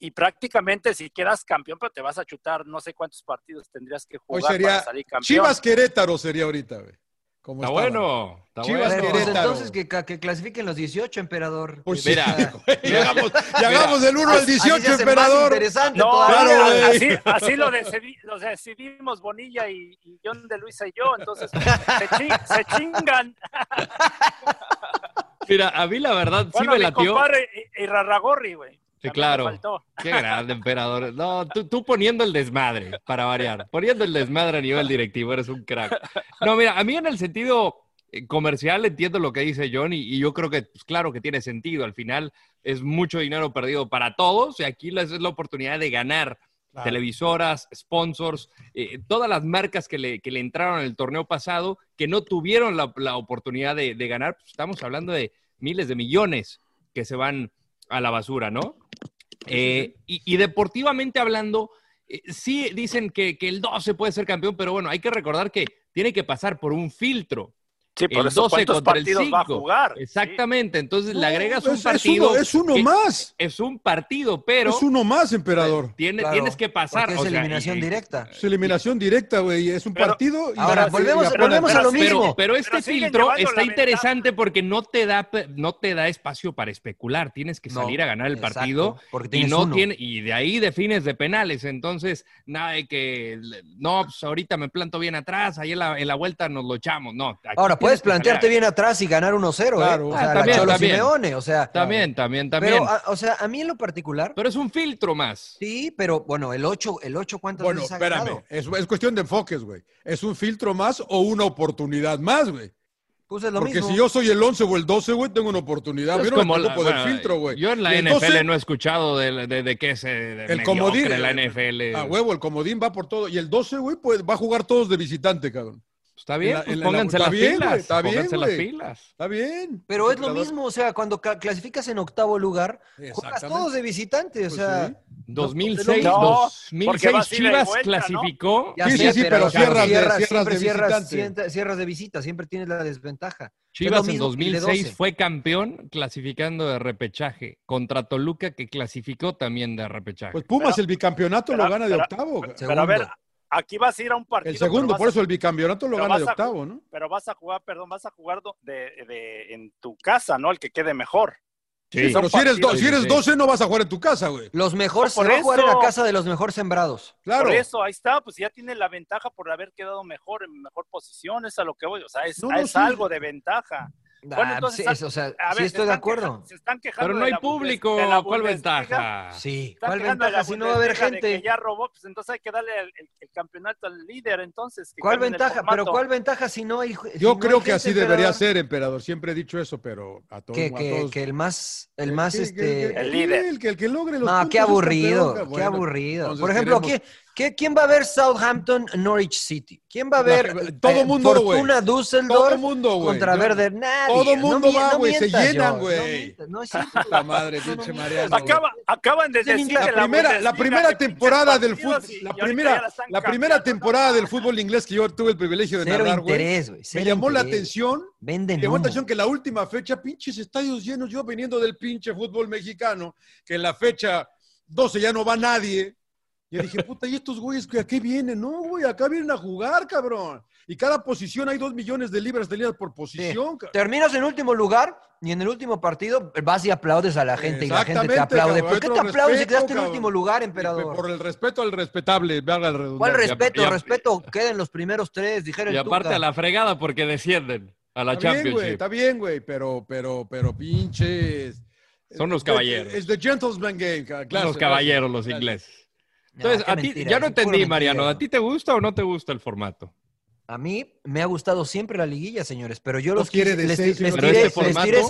y prácticamente si quedas campeón, pero te vas a chutar no sé cuántos partidos tendrías que Hoy jugar sería para salir campeón. Chivas Querétaro sería ahorita, güey. Como Está estaba. bueno. Está Chivas bueno. Pues Querétaro. entonces que, que clasifiquen los 18, emperador. Pues Mira, llegamos, llegamos del 1 al así se 18, hace más emperador. interesante No. Claro, güey. así, así lo, decidi- lo decidimos Bonilla y, y John de Luisa y yo, entonces se, chi- se chingan. Mira, a mí la verdad sí Bueno, me mi latió. y, y Rarragorri, güey. Sí, claro. Qué grande, emperador. No, tú, tú poniendo el desmadre, para variar. Poniendo el desmadre a nivel directivo, eres un crack. No, mira, a mí en el sentido eh, comercial entiendo lo que dice John y, yo creo que, pues, claro que tiene sentido. Al final es mucho dinero perdido para todos y aquí es la oportunidad de ganar. Televisoras, sponsors, eh, todas las marcas que le, que le entraron en el torneo pasado, que no tuvieron la, la oportunidad de, de ganar, pues, estamos hablando de miles de millones que se van a la basura, ¿no? Eh, y, deportivamente hablando, eh, sí dicen que, que el 12 puede ser campeón, pero bueno, hay que recordar que tiene que pasar por un filtro. Sí, por el eso, 12 ¿cuántos contra el va a 5. jugar? Exactamente, entonces le agregas es- un es partido. uno- es uno que- más. Es un partido, pero Es uno más, emperador. tiene- Claro, tienes que pasar. es o sea, eliminación y- directa. Es eliminación directa, güey. Es un Pero- partido. y Ahora, la- volvemos- y volvemos a lo mismo. Pero, este Pero filtro está interesante porque no te da no te da espacio para especular. Tienes que No, salir a ganar el exacto, partido porque y no uno. tiene y de ahí defines de penales. Entonces nada de que no, pues ahorita me planto bien atrás, ahí en la, en la vuelta nos lo echamos. No. aquí Ahora, puedes salir plantearte bien atrás y ganar 1-0, Claro. ¿eh? O Ah, sea, también, la Cholo también. Simeone, o sea. También, también, también. Pero, Pero, a- o sea, a mí en lo particular, es un filtro más. sí, pero bueno, el 8, el 8 ¿cuántas Bueno, veces ha espérame. ganado? Es, es cuestión de enfoques, güey. ¿Es un filtro más o una oportunidad más, güey? Pues es lo Porque mismo. si yo soy el 11 o el 12, güey, tengo una oportunidad. Es ¿Vieron como el del bueno, filtro, güey? Yo en la NFL 12, no he escuchado de, de, de qué es eh, El comodín. de la NFL. A huevo, el comodín va por todo. Y el 12, güey, pues va a jugar todos de visitante, cabrón. Está bien, la- pues en la- pónganse está las bien, pilas. güey, está bien, pónganse las pilas. Está bien. Pero es lo mismo, o sea, cuando ca- clasificas en octavo lugar, juegas todos de visitante, o Pues sea, sí. 2006, No, porque 2006 vas ida y Chivas vuelta, ¿no? clasificó. ya Sí, sí, sí, pero cierras de- cierras siempre de cierras, visitante. sienta- cierras de visita, siempre tienes la desventaja. Chivas en mismo que el de 2006 12. fue campeón clasificando de repechaje contra Toluca que clasificó también de repechaje. Pues Pumas, Pero- el bicampeonato lo pero- gana de pero- octavo. Pero a ver, aquí vas a ir a un partido. El segundo, por a- eso el bicampeonato lo gana de a- octavo, ¿no? Pero vas a jugar, perdón, vas a jugar de, de- en tu casa, ¿no? El que quede mejor. Sí. Pero si eres, do- si eres sí. 12, no vas a jugar en tu casa, güey. Los mejores No, se va a jugar en la eso. casa de los mejor sembrados. Claro. Por eso, ahí está, pues ya tiene la ventaja por haber quedado mejor, en mejor posición, es a lo que voy. O sea, es, No, no, es sí. algo de ventaja. Bueno, entonces, sí, es- o sea, A sí ver, se estoy de acuerdo. queja- se están quejando Pero no hay público, de la ¿cuál ventaja? Sí, ¿cuál ventaja si no va a haber gente? que ya robó, pues entonces hay que darle el, el- el campeonato al líder, entonces. que ¿Cuál ventaja? Pero. ¿cuál ventaja si no hay si Yo no creo hay que gente, así debería emperador? ser, emperador. Siempre he dicho eso, pero a todos. Que, a que, todos- que el más, el más, que- este... que- que- El líder. El que, el que logre los No, qué aburrido, qué aburrido. Por ejemplo, ¿quién, qué- quién va a ver Southampton Norwich City? ¿Quién va a ver La- todo eh, mundo, güey. Fortuna Todo Düsseldorf mundo, güey. contra Werder? Nadie. todo No mundo mi- va, no güey, se mientas, llenan, güey. No, no es cierto. La madre, pinche Mariano. Acaba, acaban de decir que la primera, la primera temporada del fútbol, la primera, la la primera temporada ¿no? del fútbol inglés que yo tuve el privilegio de Cero narrar, güey. Me llamó la atención, Venden me llamó la atención que la última fecha, pinches estadios llenos, yo viniendo del pinche fútbol mexicano, que en la fecha 12 ya no va nadie. Yo dije, puta, ¿y estos güeyes que a qué vienen? No, güey, acá vienen a jugar, cabrón. Y cada posición hay dos millones de libras esterlinas por posición. cabrón. Terminas en último lugar y en el último partido vas y aplaudes a la gente y la gente te aplaude. cabrón, ¿Por qué te aplaudes si respeto, quedaste en último lugar, emperador? Por el respeto al respetable, valga la redundancia. ¿Cuál respeto? ya- respeto queda en los primeros tres, dijera Y el aparte Tuca. a la fregada porque descienden a la Está bien, güey, Championship. está bien, güey, pero, pero, pero pinches. Son los Es- caballeros. Es the gentleman game, claro. los caballeros, los ingleses. Entonces, a ti, ya no entendí. Mariano. ¿A ti te gusta o no te gusta el formato? A mí me ha gustado siempre la liguilla, señores, pero yo los quiere les, les tiré, este les formato- tiré-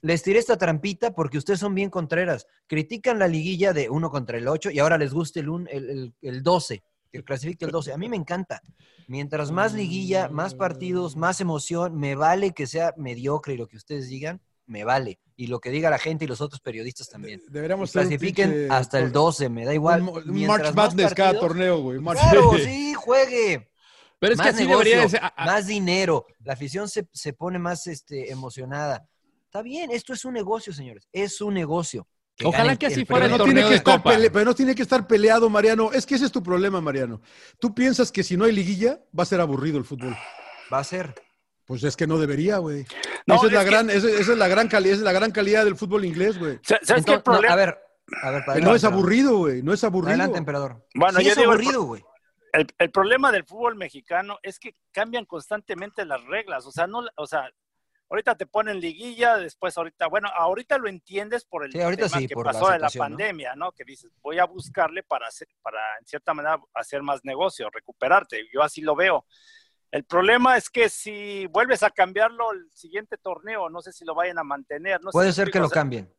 les tiré esta trampita porque ustedes son bien contreras. Critican la liguilla de uno contra el 8 y ahora les gusta el, un- el, el- el 12, que clasifique el 12. A mí me encanta. Mientras más liguilla, más partidos, más emoción, me vale que sea mediocre y lo que ustedes digan, me vale. Y lo que diga la gente y los otros periodistas también. Deberíamos Clasifiquen pinche hasta el 12, me da igual. Un, un Mientras March más Madness cada torneo, güey. March- Claro, sí, juegue. Pero es más que así negocio, debería de ser. más dinero, la afición se, se pone más este, emocionada. Está bien, esto es un negocio, señores, es un negocio. Ojalá que así fuera Pero no, tiene que de estar pele- pero no tiene que estar peleado, Mariano. Es que ese es tu problema, Mariano. Tú piensas que si no hay liguilla, va a ser aburrido el fútbol. Va a ser. Pues es que no debería, güey. No, esa, es la que- gran, esa, esa es la gran calidad, esa es la gran calidad del fútbol inglés, güey. ¿Sabes qué el Entonces, no, problema? a ver, a ver, no es aburrido, güey. No es aburrido. Adelante, emperador. Bueno, Sí yo es digo, aburrido, güey. el, el problema del fútbol mexicano es que cambian constantemente las reglas. O sea, no, o sea, ahorita te ponen liguilla, después ahorita, bueno, ahorita lo entiendes por el Sí, ahorita tema sí, que por la pasó de la situación, ¿no? pandemia, ¿no? Que dices, voy a buscarle para hacer, para en cierta manera hacer más negocio, recuperarte. Yo así lo veo. El problema es que si vuelves a cambiarlo el siguiente torneo, no sé si lo vayan a mantener. No sé Puede si ser que explico, lo cambien.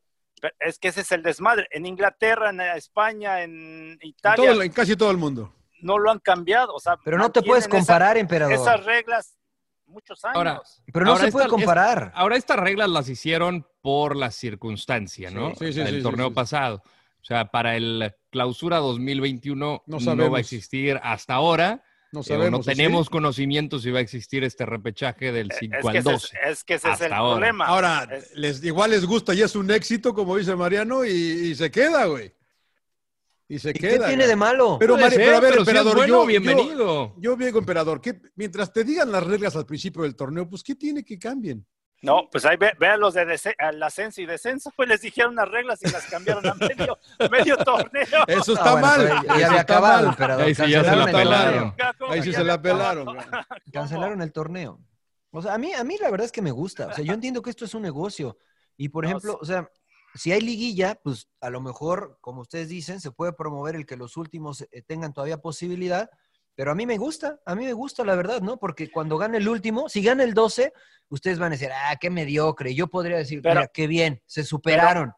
Es que ese es el desmadre. En Inglaterra, en España, en En, Italia, todo- en casi todo el mundo. no lo han cambiado. O sea, Pero no te puedes mantienen esa- comparar, emperador. esas reglas muchos años. Ahora, Pero no Ahora se puede esta- comparar. Ahora estas reglas las hicieron por la circunstancia, ¿no? Sí, sí, sí, Del sí, torneo sí. pasado. O sea, para el clausura 2021 No no, va a existir hasta ahora. No Eh, sabemos. no tenemos conocimiento si va a existir este repechaje del 5 es, al que ese 12. es, que ese es Hasta el ahora. problema. Ahora, Es- les, igual les gusta y es un éxito, como dice Mariano, y, y se queda, güey. Y se ¿Y qué queda. tiene güey. de malo? Pero, Mari- ser, pero a ver, pero si es emperador, bueno, yo, yo- bienvenido. Yo, digo, emperador, que mientras te digan las reglas al principio del torneo, pues ¿qué tiene que cambien? No, pues ahí ve, vean los de dese- al ascenso y descenso, pues les dijeron las reglas y las cambiaron a medio, medio torneo. Eso Ah, está bueno, mal. pero ya- había acabado. Ahí sí ya se la Cancelaron el pelaron. torneo. ¿Cómo Ahí sí se la pelaron. Cancelaron el torneo. O sea, a mí, a mí la verdad es que me gusta. O sea, yo entiendo que esto es un negocio. Y por No, ejemplo, o sea, si hay liguilla, pues a lo mejor, como ustedes dicen, se puede promover el que los últimos eh, tengan todavía posibilidad. Pero a mí me gusta, a mí me gusta la verdad, ¿no? Porque cuando gane el último, si gana el 12, ustedes van a decir, ah, qué mediocre. Yo podría decir, Pero- mira, qué bien, se superaron.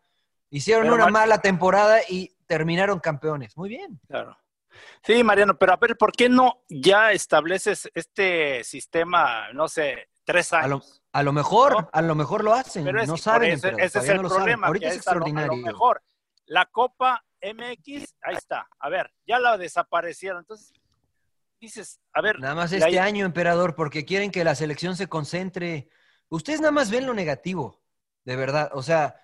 Hicieron pero una Mar- mala temporada y terminaron campeones. Muy bien. Claro. Sí, Mariano, pero a ver, ¿por qué no ya estableces este sistema, no sé, tres A lo, años? a lo mejor, ¿No? a lo mejor lo hacen. Pero es no saben, ese es todavía el no problema. Ahorita es lo- a extraordinario. lo mejor la Copa MX, ahí está. A ver, ya la desaparecieron. Entonces, dices, a ver. Nada más la- este año, emperador, porque quieren que la selección se concentre. Ustedes nada más ven lo negativo, de verdad. O sea,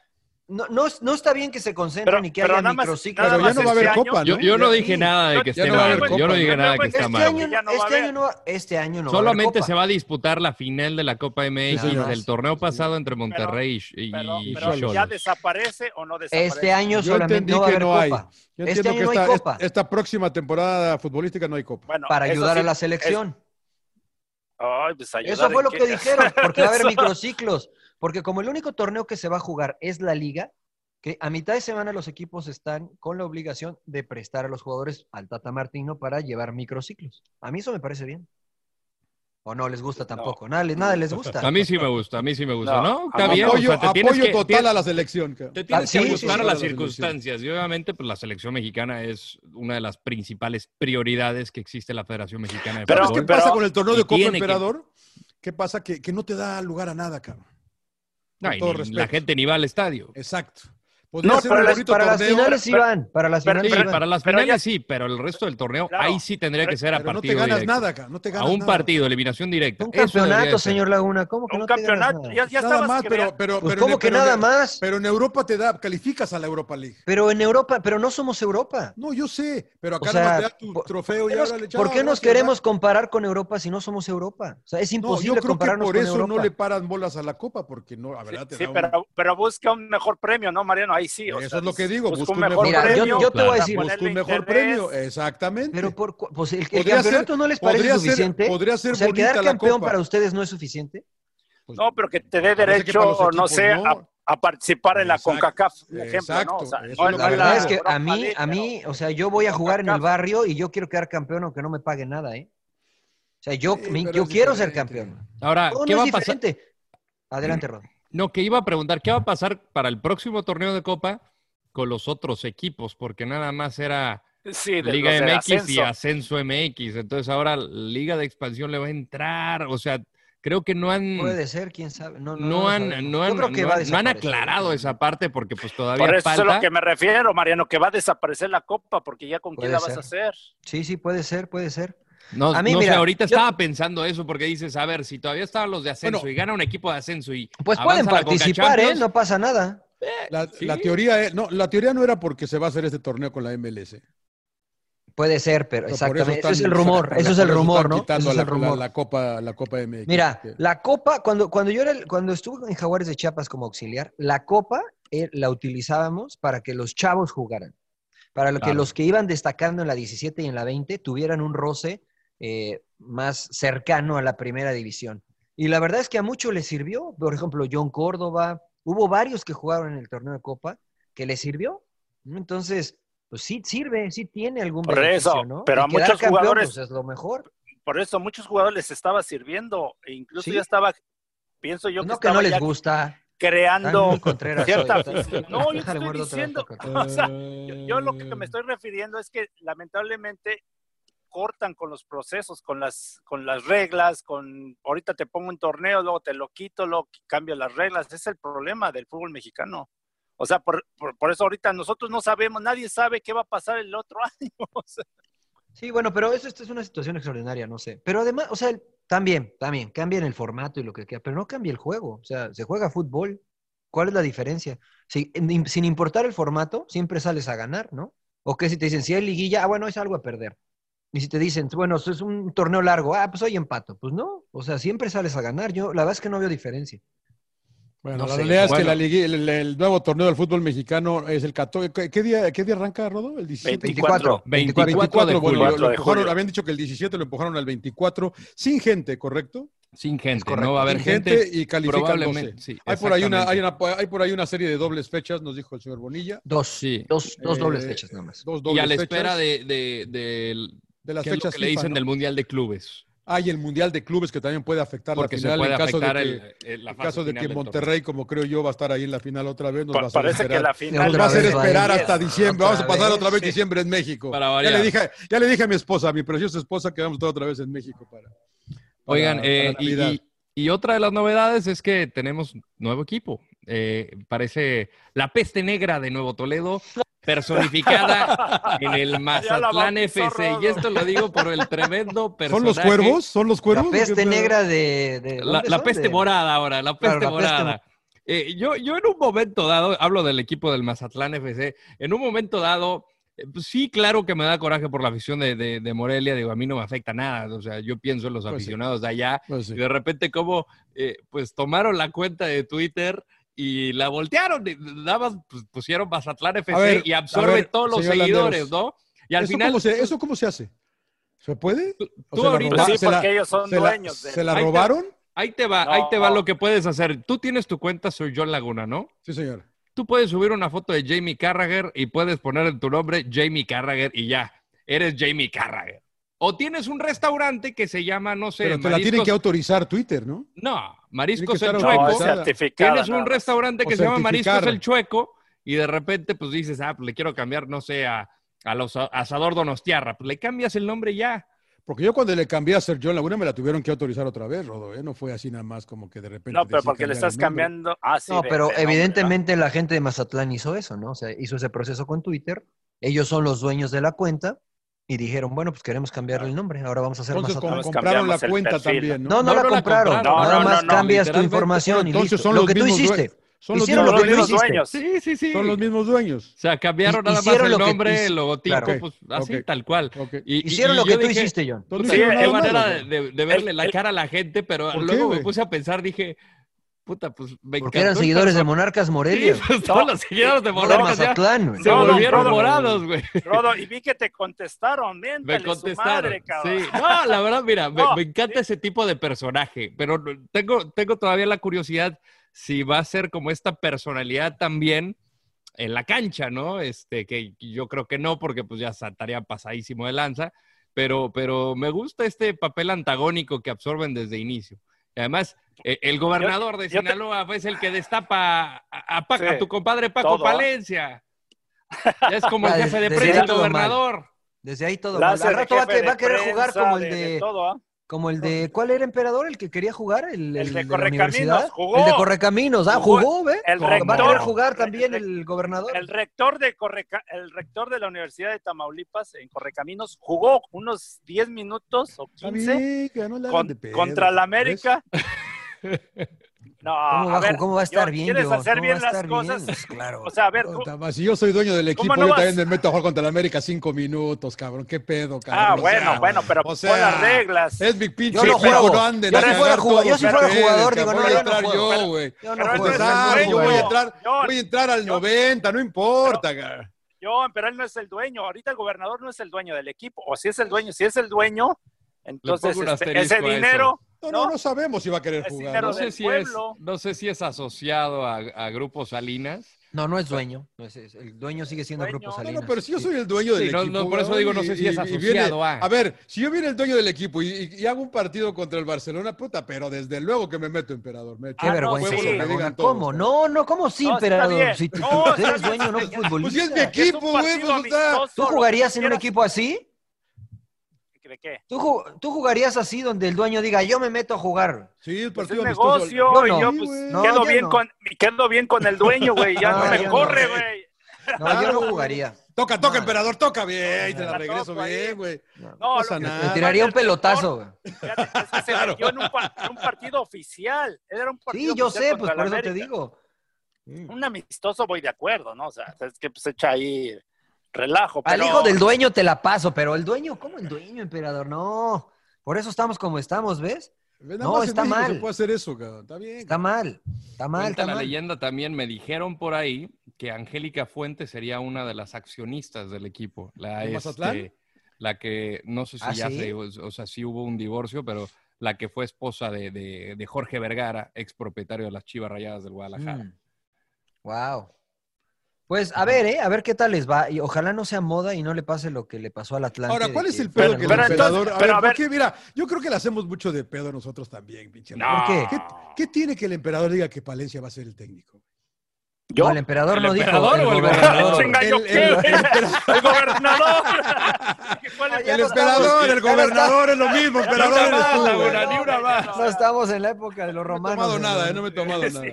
no, no, no está bien que se concentren Pero- y que pero haya nada más- microciclos. nada Pero ya más no va a este haber año- copa, Yo, ¿no? yo no Sí. dije nada de que Ya esté mal. Yo no dije nada de que Este está Este mal. año, Ya no va a este haber. año no, este año no va a haber Solamente copa. se va a disputar la final de la Copa MX señor. del torneo pasado entre Monterrey y, Pero, y pero Xolos. ya desaparece o no desaparece. Este año Yo solamente no va a que haber no hay. copa. Yo Este año que no hay esta, copa. esta próxima temporada futbolística no hay copa. Bueno, Para ayudar a la selección. Ay, pues Eso fue lo que dijeron, porque va a haber microciclos. Porque como el único torneo que se va a jugar es la liga, que a mitad de semana los equipos están con la obligación de prestar a los jugadores al Tata Martino para llevar microciclos. A mí eso me parece bien. ¿O no les gusta tampoco? Nada, les- nada les gusta. A mí sí me gusta, a mí sí me gusta, No, ¿no? Está a bien. apoyo o sea, te apoyo que- total a la selección. cabrón. Te tienes Ah, sí, que ajustar sí, a sí, las sí. circunstancias. Y obviamente, pues la selección mexicana es una de las principales prioridades que existe en la Federación Mexicana de Pero- ¿Sabes qué pasa con el torneo de Copa que- Emperador? ¿Qué pasa? Que, que no te da lugar a nada, cabrón. No, Con todo ni- respeto. la gente ni va al estadio. Exacto. Podría No, un las- Para las finales van, para las finales Sí, para las Pero finales ya- sí, pero el resto del torneo, Claro. ahí sí tendría que ser a pero no te partido ganas directo. nada. No te A un nada. partido, eliminación directa. Un Eso campeonato, señor Laguna, ¿cómo que Un no te ganas campeonato, nada? ya, ya Nada estabas más, pero, pero, Pues pero, ¿cómo en- que pero en- nada más? Pero en Europa te da, calificas a la Europa League. Pero en Europa, pero no somos Europa. No, yo sé, pero acá O sea, nomás te da tu por- trofeo ¿Por y qué nos, ahora le por qué nos queremos comparar con Europa si no somos Europa? O sea, es No, imposible yo creo que compararnos por con eso Europa. no le paran bolas a la Copa, porque no, la verdad te Sí, da pero busca un mejor premio, ¿no, Mariano? Ahí sí. o Eso sea, es lo que digo, busca busca un mejor Mira, premio. yo te voy a para decir- busca ponerle un mejor interés. premio, exactamente. Pero por, pues el, el campeonato ser- no les parece podría ser- suficiente. podría ser o sea, quedar campeón para ustedes no es suficiente. Pues, No, pero que te dé derecho, no sé, no. a, a participar en la Exacto, CONCACAF, un ejemplo, exacto, ¿no? O sea, La que- verdad es que a mí, a mí, o sea, yo voy a jugar en el barrio y yo quiero quedar campeón aunque no me pague nada, ¿eh? O sea, yo, Sí, yo quiero ser campeón. Ahora, ¿qué no va a pasar? Adelante, Rod. No, que iba a preguntar, ¿qué va a pasar para el próximo torneo de Copa con los otros equipos? Porque nada más era Sí, de Liga MX y ascenso. MX. Entonces ahora Liga de Expansión le va a entrar. O sea, creo que no han, Puede ser, quién sabe. No, no, no han, no Yo han, creo que no han- no han desaparecer. aclarado esa parte porque pues todavía Por eso falta. es a lo que me refiero, Mariano, que va a desaparecer la Copa, porque ya con quién la vas ser. a hacer. Sí, sí, puede ser, puede ser. No, A mí, no mira, sé, ahorita yo- estaba pensando eso porque dices, a ver, si todavía estaban los de ascenso Bueno. y gana un equipo de ascenso y Pues pueden participar, ¿eh? No pasa nada. La, Sí. la teoría es- no, la teoría no era porque se va a hacer este torneo con la MLS. Puede ser, pero eso exactamente. Eso, es el rumor, eso es el rumor, ¿no? quitando Eso es la, el la- rumor. la Copa, la Copa MX. Mira, la copa, cuando, cuando yo era, el- cuando estuve en Jaguares de Chiapas como auxiliar, la copa eh, la utilizábamos para que los chavos jugaran. Para lo que los que iban destacando en la 17 y en la 20 tuvieran un roce eh, más cercano a la primera división. Y la verdad es que a muchos les sirvió. Por ejemplo, John Córdoba, hubo varios que jugaron en el torneo de copa que les sirvió. Entonces, pues sí sirve, sí tiene algún Por beneficio, eso, ¿no? pero Y a muchos campeón, jugadores- pues, es lo mejor. Por eso a muchos jugadores les estaba sirviendo, e incluso Sí. ya estaba, pienso yo que no que estaba no les gusta. creando cierta hoy. No, yo estoy diciendo, o sea, yo, yo lo que me estoy refiriendo es que lamentablemente cortan con los procesos, con las, con las reglas, con ahorita te pongo un torneo, luego te lo quito, luego cambio las reglas. Es el problema del fútbol mexicano. O sea, por, por, eso ahorita nosotros no sabemos, nadie sabe qué va a pasar el otro año. Sí, bueno, pero eso esto es una situación extraordinaria, no sé. Pero además, o sea, el- también, también, cambian el formato y lo que quiera, pero no cambia el juego. O sea, se juega fútbol. ¿Cuál es la diferencia? Si- sin importar el formato, siempre sales a ganar, ¿no? O que si te dicen, si hay liguilla, ah, bueno, es algo a perder. Y si te dicen, bueno, es un torneo largo, ah, pues hoy empato. Pues no, o sea, siempre sales a ganar. Yo, la verdad es que no veo diferencia. Bueno, No la sé. realidad es que la el, el nuevo torneo del fútbol mexicano es el 14. ¿Qué, día, ¿Qué día arranca, Rodo? ¿El 17? 24. 24 de 24, bueno, julio. lo- lo 24 de empujaron- julio. habían dicho que el 17 lo empujaron al 24, sin gente, ¿correcto? sin gente, correcto. no va a haber sin gente, y califican 12. probablemente, sí, hay, por ahí una, hay, exactamente. una, hay por ahí una serie de dobles fechas, nos dijo el señor Bonilla. Dos, Sí. dos, dos Eh, dobles fechas nada más. Dos Y dobles a la espera de, de, del- de las ¿qué es lo fechas que le dicen ¿no? del Mundial de Clubes. Hay el Mundial de Clubes que también puede afectar Porque la se final puede en caso afectar de que, el- el- la en caso de que Monterrey, como creo yo, va a estar ahí en la final otra vez. Nos pa- va a hacer parece que esperar. la final va a hacer a esperar ir. hasta diciembre. Vamos a pasar vez, otra vez sí. diciembre en México. Para ya, le dije, ya le dije a mi esposa, a mi preciosa esposa, que vamos a estar otra vez en México para. para- Oigan, para eh, y, y- y otra de las novedades es que tenemos nuevo equipo. Eh, parece la peste negra de Nuevo Toledo, personificada en el Mazatlán FC. Y esto lo digo por el tremendo ¿Son personaje. los cuervos? ¿Son los La cuervos? peste ¿Qué pedo? negra de... de La, ¿dónde la son? peste morada ahora, la peste Claro, la peste morada. Eh, yo, yo en un momento dado, hablo del equipo del Mazatlán FC, en un momento dado, eh, pues sí, claro que me da coraje por la afición de, de- de Morelia, digo, a mí no me afecta nada, o sea, yo pienso en los Pues sí. aficionados de allá, Pues sí. y de repente como, eh, pues tomaron la cuenta de Twitter y la voltearon, y nada más pues, pusieron Mazatlán FC ver, y absorbe ver, todos los seguidores, Landeros, ¿no? Y al ¿Eso, final... cómo se, ¿Eso cómo se hace? ¿Se puede? Tú- ¿O tú se la ahorita- sí, se la- porque ellos son se la- dueños de- ¿Se la Ahí te- robaron? Ahí te va, ahí te va No. lo que puedes hacer. Tú tienes tu cuenta, soy John Laguna, ¿no? Sí, señor. Tú puedes subir una foto de Jamie Carragher y puedes poner en tu nombre Jamie Carragher y ya, eres Jamie Carragher. O tienes un restaurante que se llama, no sé, Pero te la tienen que autorizar Twitter, ¿no? No, Mariscos el Chueco. Tienes un restaurante O que se llama Mariscos el Chueco y de repente pues dices, ah, pues le quiero cambiar, no sé, a, a los a- Asador Donostiarra. Pues le cambias el nombre ya. Porque yo cuando le cambié a Ser John Laguna me la tuvieron que autorizar otra vez, Rodo, ¿eh? No fue así nada más como que de repente. No, pero porque le estás cambiando. Ah, sí. No, de- pero de nombre, evidentemente la gente de Mazatlán hizo eso, ¿no? O sea, hizo ese proceso con Twitter. Ellos son los dueños de la cuenta y dijeron, bueno, pues queremos cambiarle el nombre. Ahora vamos a hacer Entonces. Nos compraron la cuenta perfil. también, ¿no? No, no, No, la no la compraron. No, Nada no, más cambias tu información y Entonces listo. son Lo los que tú mismos hiciste. Son los Hicieron lo mismos que hiciste. dueños. Sí, sí, sí. Son los mismos dueños. O sea, cambiaron nada más Hicieron el lo que nombre, hice- el logotipo, Claro. pues así, Ok. tal cual. Ok. Y- y- Hicieron y lo que tú dije, hiciste, John. Entonces, Sí, qué manera de, de- verle el- la cara a la gente, pero ¿Por qué, luego me puse a pensar, dije, puta, pues me Porque eran seguidores de Monarcas Sí, Morelia. pues, todos los seguidores de de Monarcas ya güey. se volvieron morados, güey. Rodo, y vi que te contestaron. Me Miéntale su contestaron. madre, cabrón. sí. No, la verdad, mira, me, No, me encanta ese tipo de personaje, pero tengo, tengo todavía la curiosidad si va a ser como esta personalidad también en la cancha, ¿no? Este, que yo creo que no, porque pues ya estaría pasadísimo de lanza, pero, pero me gusta este papel antagónico que absorben desde inicio. Además, eh, el gobernador de yo te- Sinaloa es el que destapa a, a Paca- Sí, a tu compadre Paco todo, ¿ah? Palencia. Ya es como el jefe de prensa, ahí el todo mal. gobernador. Desde ahí todo. Al rato va, a jefe que- va a de querer jugar como el de, todo, ¿ah? Como el de, ¿cuál era emperador? El que quería jugar, el, El de la Correcaminos, universidad? jugó. El de Correcaminos, ah, Jugó. jugó, ¿ve? El Va a querer rector. jugar también el gobernador. El rector de Correca- el rector de la Universidad de Tamaulipas en Correcaminos jugó unos 10 minutos o Está 15 bien, que no con- de contra la ¿ves? América. No, ¿Cómo va, a ver, cómo va a estar yo- bien, ¿Quieres hacer ¿Cómo bien va a las estar bien? cosas? Pues claro. O sea, a ver, ma, Si yo soy dueño del equipo, ¿Cómo yo no también me meto a jugar contra la América cinco minutos, cabrón. ¿Qué pedo, cabrón? Ah, O bueno, sea, bueno, pero o sea, las reglas. Es mi pinche Yo no juego. no anden Yo a si fuera jugador- yo si fuera jugador, digo, voy no, a yo no entrar yo, güey. Yo no yo no yo voy a entrar, voy a entrar al 90, no importa, cabrón. John, pero él no es el dueño. Ahorita el gobernador no es el dueño del equipo. O si es el dueño, si es el dueño, entonces este, ese a eso. No, no, ¿no? sabemos si va a querer jugar. No sé, si es, no sé si es asociado a, a Grupo Salinas. No, no es dueño. No es- es- el dueño sigue siendo Dueño. Grupo No, no, No, Salinas. pero si yo soy el dueño del Sí, equipo. no, por eso digo, no sé si es viene- asociado a. A ver, si yo viene el dueño del equipo y, y- y hago un partido contra el Barcelona, puta, pero desde luego que me meto emperador. Me Qué Ah, no, vergüenza. sí. todos, ¿Cómo? No, no, ¿cómo sí, emperador? Si tú, No, tú está eres dueño, no bien. futbolista. Pues si es mi equipo, güey, pues o sea, amistoso, ¿Tú jugarías en un equipo así? ¿De qué? ¿Tú, ju- ¿Tú jugarías así donde el dueño diga, yo me meto a jugar? Sí, el Pues es partido negocio Yo y no. yo pues. No, quedo bien no. con quedo bien con el dueño, güey, ya No, no, me yo no. corre, güey. No, yo no jugaría. Toca, toca, No. emperador, toca bien. Y te la regreso bien, güey. No, No pasa nada. Me tiraría un pelotazo. güey. Fíjate, es que se Claro. metió en un, en un partido oficial. Era un partido Sí, yo sé, pues por eso te digo. Un amistoso voy de acuerdo, ¿no? O sea, es que pues echa ahí relajo. Al pero- hijo del dueño te la paso, pero el dueño, ¿cómo el dueño, emperador? No. Por eso estamos como estamos, ¿ves? Nada No, más está mal. Se puede hacer eso, cabrón. Está bien. Está mal. Está mal, Cuenta está la mal. leyenda también, me dijeron por ahí que Angélica Fuentes sería una de las accionistas del equipo. La, este, la que, no sé si ¿Ah, ya sí? se, o, o sea, si hubo un divorcio, pero la que fue esposa de, de- de Jorge Vergara, ex propietario de las Chivas Rayadas del Guadalajara. Wow. Pues a ver, ¿eh? A ver qué tal les va. Y ojalá no sea moda y no le pase lo que le pasó al Atlante. Ahora, ¿cuál es el pedo que el emperador? A pero ver, a ver- porque mira, yo creo que le hacemos mucho de pedo nosotros también, pinche. No. ¿Por qué? ¿Qué, qué tiene que el emperador diga que Palencia va a ser el técnico? No, el emperador ¿El no dijo. emperador el o el gobernador. ¿yo El- emperador. Gobernador. ¿Cuál es Ya El emperador, el gobernador es lo mismo, no emperador eres tú, No ni una más. No estamos en la época de los he romanos. tomado ¿no? nada, eh, no me he tomado nada.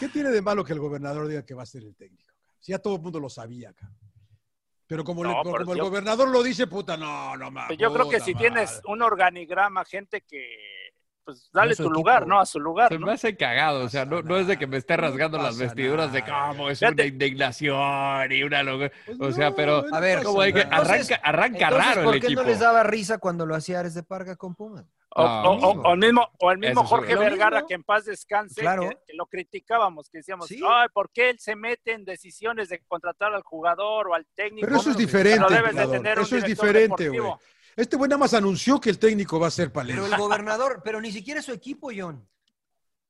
¿Qué tiene de malo que el gobernador diga que va a ser el técnico? Si ya todo el mundo lo sabía acá. Pero como, le- el yo- gobernador lo dice, puta, no, no mames. Yo creo que si tienes un organigrama, gente que, pues dale tu equipo. lugar, ¿no? A su lugar, Se ¿no? me hace cagado, o sea, no, no es de que me esté No rasgando las vestiduras de nada. cómo es Fíjate. una indignación y una locura. Pues O sea, no, pero A ver, como de que arranca, arranca Entonces, raro ¿por el qué equipo. no les daba risa cuando lo hacía Ares de Parga con Pumas? O, No. o- o- o el mismo, o el mismo Eso Jorge Vergara, mismo. que en paz descanse, Claro. que, que lo criticábamos, que decíamos, Sí. ay, ¿por qué él se mete en decisiones de contratar al jugador o al técnico? Pero eso es diferente, Pero debes de emperador. tener un Eso es diferente, güey. Este güey nada más anunció que el técnico va a ser Pero Palencia. el gobernador, pero ni siquiera su equipo, John.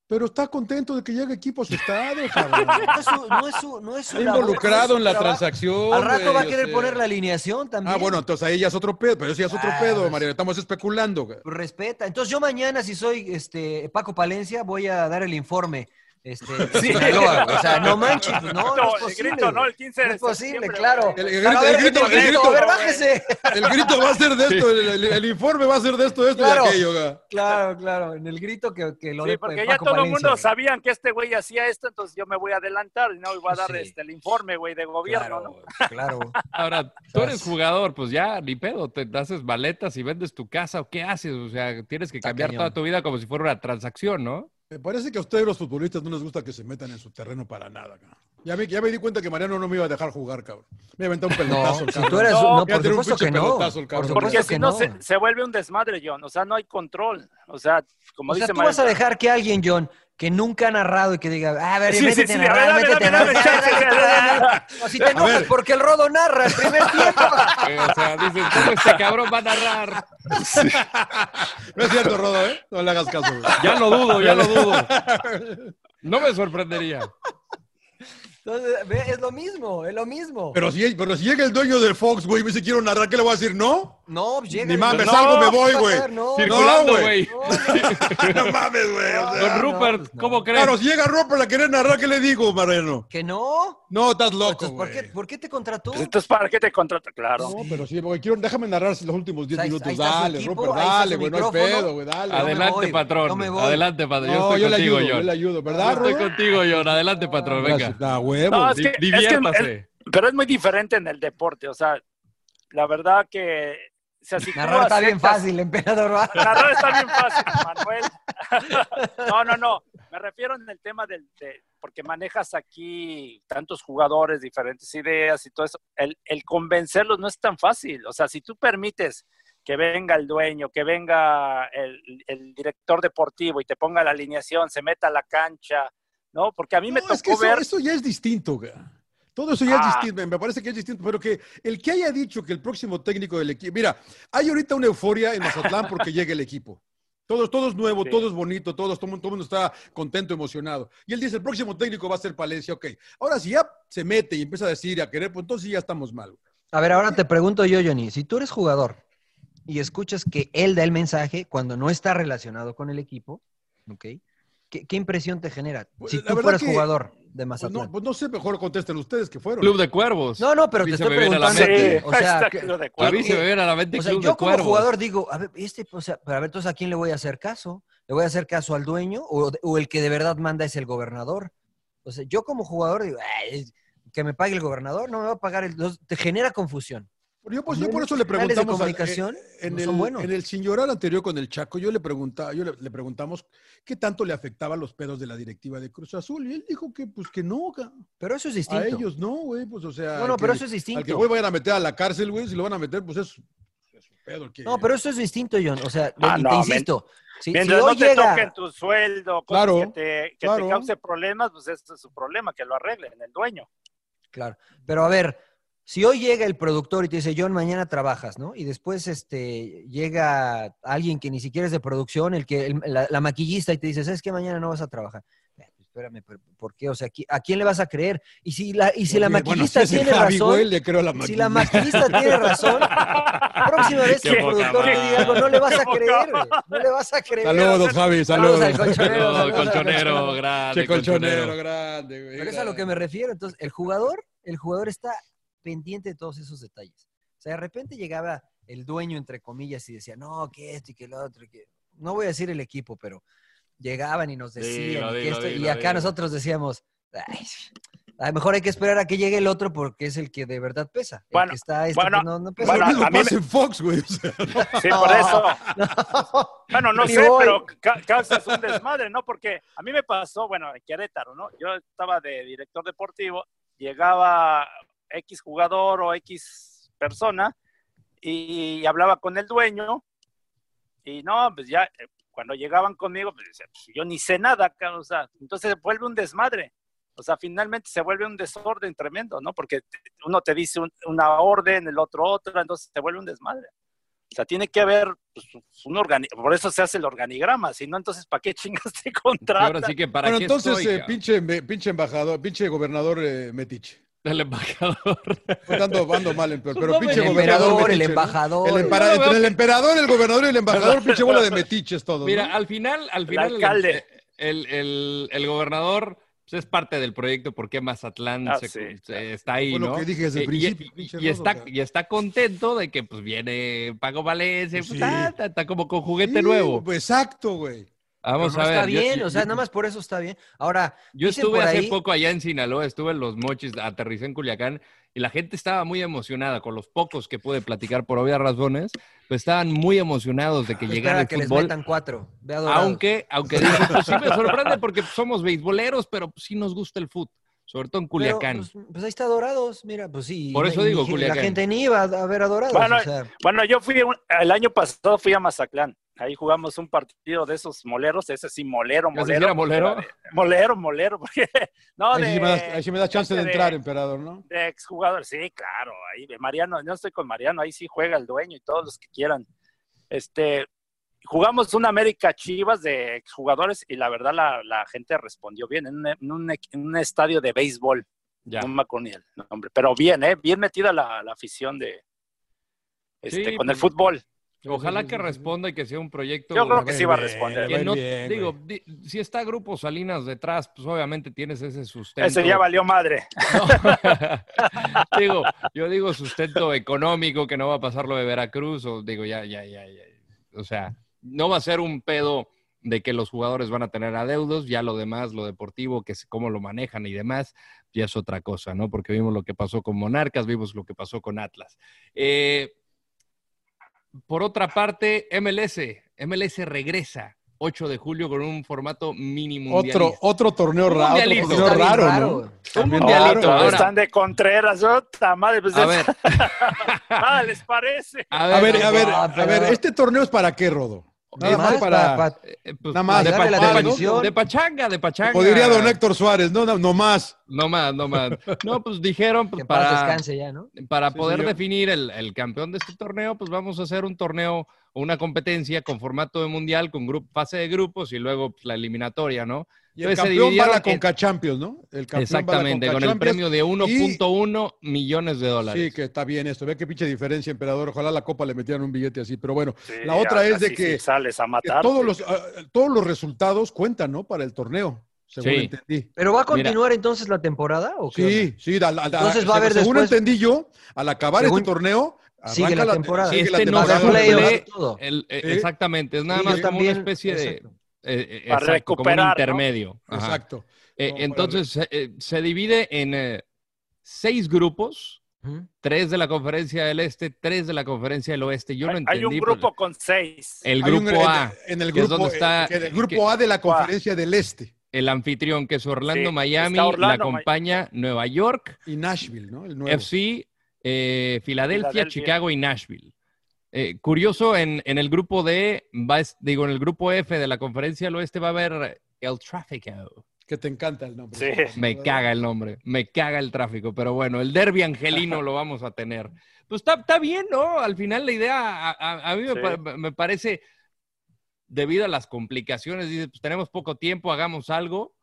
Pero está contento de que llegue equipo a su estado, cabrón. No es su, no es su, no es su Está labor, involucrado no es en la trabajo. transacción. Al rato güey, va a querer poner la alineación también. Ah, bueno, entonces ahí ya es otro pedo, pero eso ya es otro Ah, pedo, pues- María. Estamos especulando. güey. Pues Respeta. Entonces yo mañana, si soy este Paco Palencia, voy a dar el informe. Este, Sí. Sinaloa. O sea, no manches, pues, no, no No, es el posible. grito, ¿no? El 15 de No es posible, claro. El- grito- ver, el grito- el grito, a ver, bájese. El grito va a ser de esto, el, el- el informe va a ser de esto, de esto Claro. y aquello. Claro, claro, en el grito que, que lo Sí, de porque Paco ya todo el mundo güey. sabían que este güey hacía esto, entonces yo me voy a adelantar y no, y voy a dar Sí. este, el informe, güey, de gobierno, ¿no? Claro, claro. Ahora, tú eres jugador, pues ya, ni pedo, te haces maletas y vendes tu casa, ¿o qué haces? O sea, tienes que Está cambiar cañón. toda tu vida como si fuera una transacción, ¿no? Me parece que a ustedes los futbolistas no les gusta que se metan en su terreno para nada. cabrón. Ya me, ya me di cuenta que Mariano no me iba a dejar jugar, cabrón. Me iba a aventar un No, pelotazo. el si cabrón. tú eres, No, no, Iba a por supuesto que no. pelotazo el Por cabrón. Porque si que no, no. se, se vuelve un desmadre, John. O sea, no hay control. O sea, como O sea, dice tú vas a dejar que alguien, John, que nunca ha narrado y que diga, "Ah, a ver, Sí, sí, métete sí, a a ver, narrar, dame, métete a narrar. dale, dale. O si te enojas ver. porque el rodo narra el primer tiempo. Eh, o sea, dices, ¿cómo este cabrón va a narrar? No es cierto, Rodo, ¿eh? No le hagas caso. Ya lo dudo, ya lo dudo. No me sorprendería. Entonces, ve, es lo mismo, es lo mismo. Pero si, pero si llega el dueño del Fox, güey, y me dice quiero narrar, ¿qué le voy a decir? ¿No? No, llega. Ni mames, no, salgo, me ¿qué voy, güey. No, Circulando, güey. No mames, güey. o sea. Don Rupert, pues no. ¿cómo crees? Claro, si llega Roper a querer narrar, ¿qué le digo, Mariano? ¿Que no? No, estás loco, Entonces, ¿por güey. qué, ¿por qué te contrató? Pues entonces, ¿para qué te contrata? Claro. No, pero sí, porque quiero, déjame narrar los últimos 10 Ahí- minutos. ahí Dale, equipo, está dale, güey, no hay pedo, güey, dale. Adelante, patrón. Adelante, patrón. Yo estoy contigo, ayudo, yo John. le ayudo, Yo ¿verdad, estoy contigo, John. Adelante, patrón. Venga. Huevo. No, es que, es que pero es muy diferente en el deporte. O sea, la verdad que. O sea, si tú Narrar está bien fácil, emperador. Narrar está bien fácil, Manuel. No, no, no. Me refiero en el tema del. de- porque manejas aquí tantos jugadores, diferentes ideas y todo eso. El, el convencerlos no es tan fácil. O sea, si tú permites que venga el dueño, que venga el, el director deportivo y te ponga la alineación, se meta a la cancha, ¿no? Porque a mí me tocó es que eso, ver. eso ya es distinto, güey. Todo eso ya Ah. es distinto, me parece que es distinto, pero que el que haya dicho que el próximo técnico del equipo, mira, hay ahorita una euforia en Mazatlán porque llega el equipo. Todo, todo es nuevo, Sí. todo es bonito, todo, todo, todo el mundo está contento, emocionado. Y él dice, el próximo técnico va a ser Palencia, ok. Ahora, si ya se mete y empieza a decir y a querer, pues entonces ya estamos mal. A ver, ahora te pregunto yo, Johnny, si tú eres jugador y escuchas que él da el mensaje cuando no está relacionado con el equipo, ¿ok? ¿Qué, qué impresión te genera? Pues, si la tú fueras que- jugador de Pues Mazatlán. no, pues no sé, mejor contesten ustedes que fueron. Club de Cuervos. No, no, pero te estoy a la preguntando. mente. o sea, que- A mí se me viene a la mente o sea, Club yo de como Cuervos. jugador digo, a ver, este, o sea, pero a ver, entonces, ¿a quién le voy a hacer caso? ¿Le voy a hacer caso al dueño o, o el que de verdad manda es el gobernador? O sea, yo como jugador digo, "Ay, que me pague el gobernador, no me va a pagar el... Te genera confusión. Yo, pues, yo por eso le de preguntamos al- comunicación eh, en, no el, buenos. en el sin llorar anterior con el Chaco, yo le preguntaba, yo le, le preguntamos qué tanto le afectaban los pedos de la directiva de Cruz Azul y él dijo que pues que no, Pero eso es a distinto. ellos no, güey, pues o sea, No, no, pero eso es Al que distinto. güey vayan a meter a la cárcel, güey, si lo van a meter, pues es, es su pedo. que- No, pero eso es distinto, John. O sea, Ah, no, te insisto. Si, si Mientras hoy no te llega... toquen tu sueldo, cosas Claro, que, te, que claro. te cause problemas, pues ese es su problema, que lo arreglen el dueño. Claro. Pero a ver, si hoy llega el productor y te dice, John, mañana trabajas, ¿no? Y después este, llega alguien que ni siquiera es de producción, el que, el- la, la maquillista, y te dice, ¿sabes qué? Mañana no vas a trabajar. Eh, pues, Espérame, ¿por qué? O sea, ¿qui- ¿a quién le vas a creer? Y si la, y si la bueno, maquillista si tiene Javi, razón, le creo a la si la maquillista. tiene razón, próxima vez que el productor te diga algo, no le vas a creer, güey. No le vas a creer. Saludos, Javi, Saludos saludos. al colchonero. No, saludos al colchonero, grande. Che, colchonero, grande, güey. Pero es a lo que me refiero. Entonces, el jugador, el jugador está pendiente de todos esos detalles. O sea, de repente llegaba el dueño, entre comillas, y decía, no, que esto y que lo otro. Que... No voy a decir el equipo, pero llegaban y nos decían Dilo, y, que dilo, esto- y dilo, acá dilo. nosotros decíamos, "Ay, a lo mejor hay que esperar a que llegue el otro porque es el que de verdad pesa. El Bueno, que está este, bueno, no, no pesa. bueno, Bueno, a mí pasa me- en Fox, güey. o sea, no. Sí, por eso. Bueno, no sé, voy. pero ca- causas un desmadre, ¿no? Porque a mí me pasó, bueno, en Querétaro, ¿no? Yo estaba de director deportivo, llegaba X jugador o X persona y hablaba con el dueño y no, pues ya eh, cuando llegaban conmigo, pues "Pues, yo ni sé nada, cabrón", o sea, entonces se vuelve un desmadre. O sea, finalmente se vuelve un desorden tremendo, ¿no? Porque uno te dice un- una orden, el otro otra, entonces se vuelve un desmadre. O sea, tiene que haber pues, un organigrama, por eso se hace el organigrama, si no, entonces, ¿para qué chingas te contratan? ahora sí que para Bueno, qué entonces, estoy, eh, pinche, pinche embajador, pinche gobernador eh, Metiche. El embajador. Pues ando, ando mal, pero No, pinche el gobernador. emperador, el metiche, ¿no? embajador. El lo entre el emperador, el gobernador y el embajador, pinche bola de metiches todos. Mira, ¿no? al final, al final, el, alcalde. el, el- el gobernador pues, es parte del proyecto porque Mazatlán Ah, se- sí, se- claro. está ahí, Fue lo ¿no? que dije desde el y- principio, y, y está, y está contento de que pues viene Pago Valencia, pues, Sí. ah, está, está como con juguete Sí, nuevo. pues, exacto, güey. Vamos Pero no a ver. está bien, yo- o sea, yo- nada más por eso está bien. Ahora, Yo estuve hace ahí- poco allá en Sinaloa, estuve en los mochis, aterricé en Culiacán y la gente estaba muy emocionada con los pocos que pude platicar por obvias razones, pues estaban muy emocionados de que llegara el que les fútbol. metan cuatro. Dorados. Aunque, aunque dije, pues sí me sorprende porque somos beisboleros, pero sí nos gusta el fútbol, sobre todo en Pero, Culiacán. pues, pues ahí está Dorados, mira, pues sí. Por y- eso y digo, ni- Culiacán. La gente ni iba a ver a Dorados. Bueno, o sea, Bueno, yo fui, un- el año pasado fui a Mazatlán. Ahí jugamos un partido de esos moleros, ese sí, molero, ¿Ya se molero. hiciera molero? De- Molero, molero, porque no, Ahí de, sí me das, ahí sí me das chance de de- entrar, emperador, ¿no? de exjugadores. Sí, claro, ahí de Mariano, no estoy con Mariano, ahí sí juega el dueño y todos los que quieran. Este, jugamos una América Chivas de jugadores y la verdad la, la gente respondió bien en un, en un- en un estadio de béisbol. Ya. No me acuerdo ni el nombre, pero bien, ¿eh? Bien metida la, la afición de este, Sí, con el pues, fútbol. Ojalá que responda y que sea un proyecto. Yo creo que sí va a responder. que no- bien, digo, di- si está Grupo Salinas detrás, pues obviamente tienes ese sustento. Ese ya valió madre. digo, yo digo sustento económico que no va a pasar lo de Veracruz, o digo, ya, ya, ya, ya. O sea, no va a ser un pedo de que los jugadores van a tener adeudos, ya lo demás, lo deportivo, que es cómo lo manejan y demás, ya es otra cosa, ¿no? Porque vimos lo que pasó con Monarcas, vimos lo que pasó con Atlas. Eh, por otra parte, MLS, MLS regresa 8 de julio con un formato mínimo. Otro, otro torneo Un raro, otro torneo raro, raro. ¿no? Un mundialito, raro. ahora. Están de Contreras, otra madre. Pues, A ver, ah, ¿les parece? a A ver, a ver, Ah, a pero- ver, ¿este torneo es para qué, Rodo? Nada más para, pa- pa- pues, Nada más, de, pa- pachanga, de pachanga. como diría don Héctor Suárez, no, no, no más. No más, no más. No, pues dijeron pues, para, descanse ya, ¿no? para Sí, poder señor. definir el, el campeón de este torneo, pues vamos a hacer un torneo o una competencia con formato de mundial, con grupo, fase de grupos y luego pues, la eliminatoria, ¿no? Y el campeón va a la en- Conca Champions, ¿no? El campeón va a la Exactamente, Conca con el premio de 1.1 millones de dólares. Sí, que está bien esto. Ve qué pinche diferencia, emperador. Ojalá la Copa le metieran un billete así. Pero bueno, Sí, la otra es de que, sí sales a que matar. todos, los, ah, todos los resultados cuentan, ¿no? Para el torneo, según Sí. entendí. ¿Pero va a Mira. continuar entonces la temporada? ¿o qué Sí, sí. da- Entonces va a haber según después- entendí yo, al acabar Según- este torneo, Sigue la temporada. sigue la Este no temporada. se el- eh, Sí. exactamente, es nada más como una especie de... exacto. Eh, eh, Para exacto, como un recuperar, ¿no? intermedio. Exacto. Eh, entonces, se- eh, se divide en eh, seis grupos, tres de la conferencia del este, tres de la conferencia del oeste. Yo no Hay- entendí. Hay un grupo con seis. El un- grupo A, En el que es grupo, donde está- en el que- grupo A de la conferencia del Este. el anfitrión, que es Orlando, Sí, Miami, Orlando, la acompaña Nueva York, Y Nashville, ¿no? El nuevo. FC, eh, Filadelfia, Filadelfia. Chicago y Nashville. Eh, curioso, en, en el grupo D, va, digo, en el grupo F de la conferencia del oeste va a haber el tráfico. Que te encanta el nombre. Sí. Me caga el nombre, me caga el tráfico, pero bueno, el derby angelino lo vamos a tener. Pues está, está bien, ¿no? Al final la idea a, a- a mí me, Sí. pa- me parece, debido a las complicaciones, dice, pues tenemos poco tiempo, hagamos algo.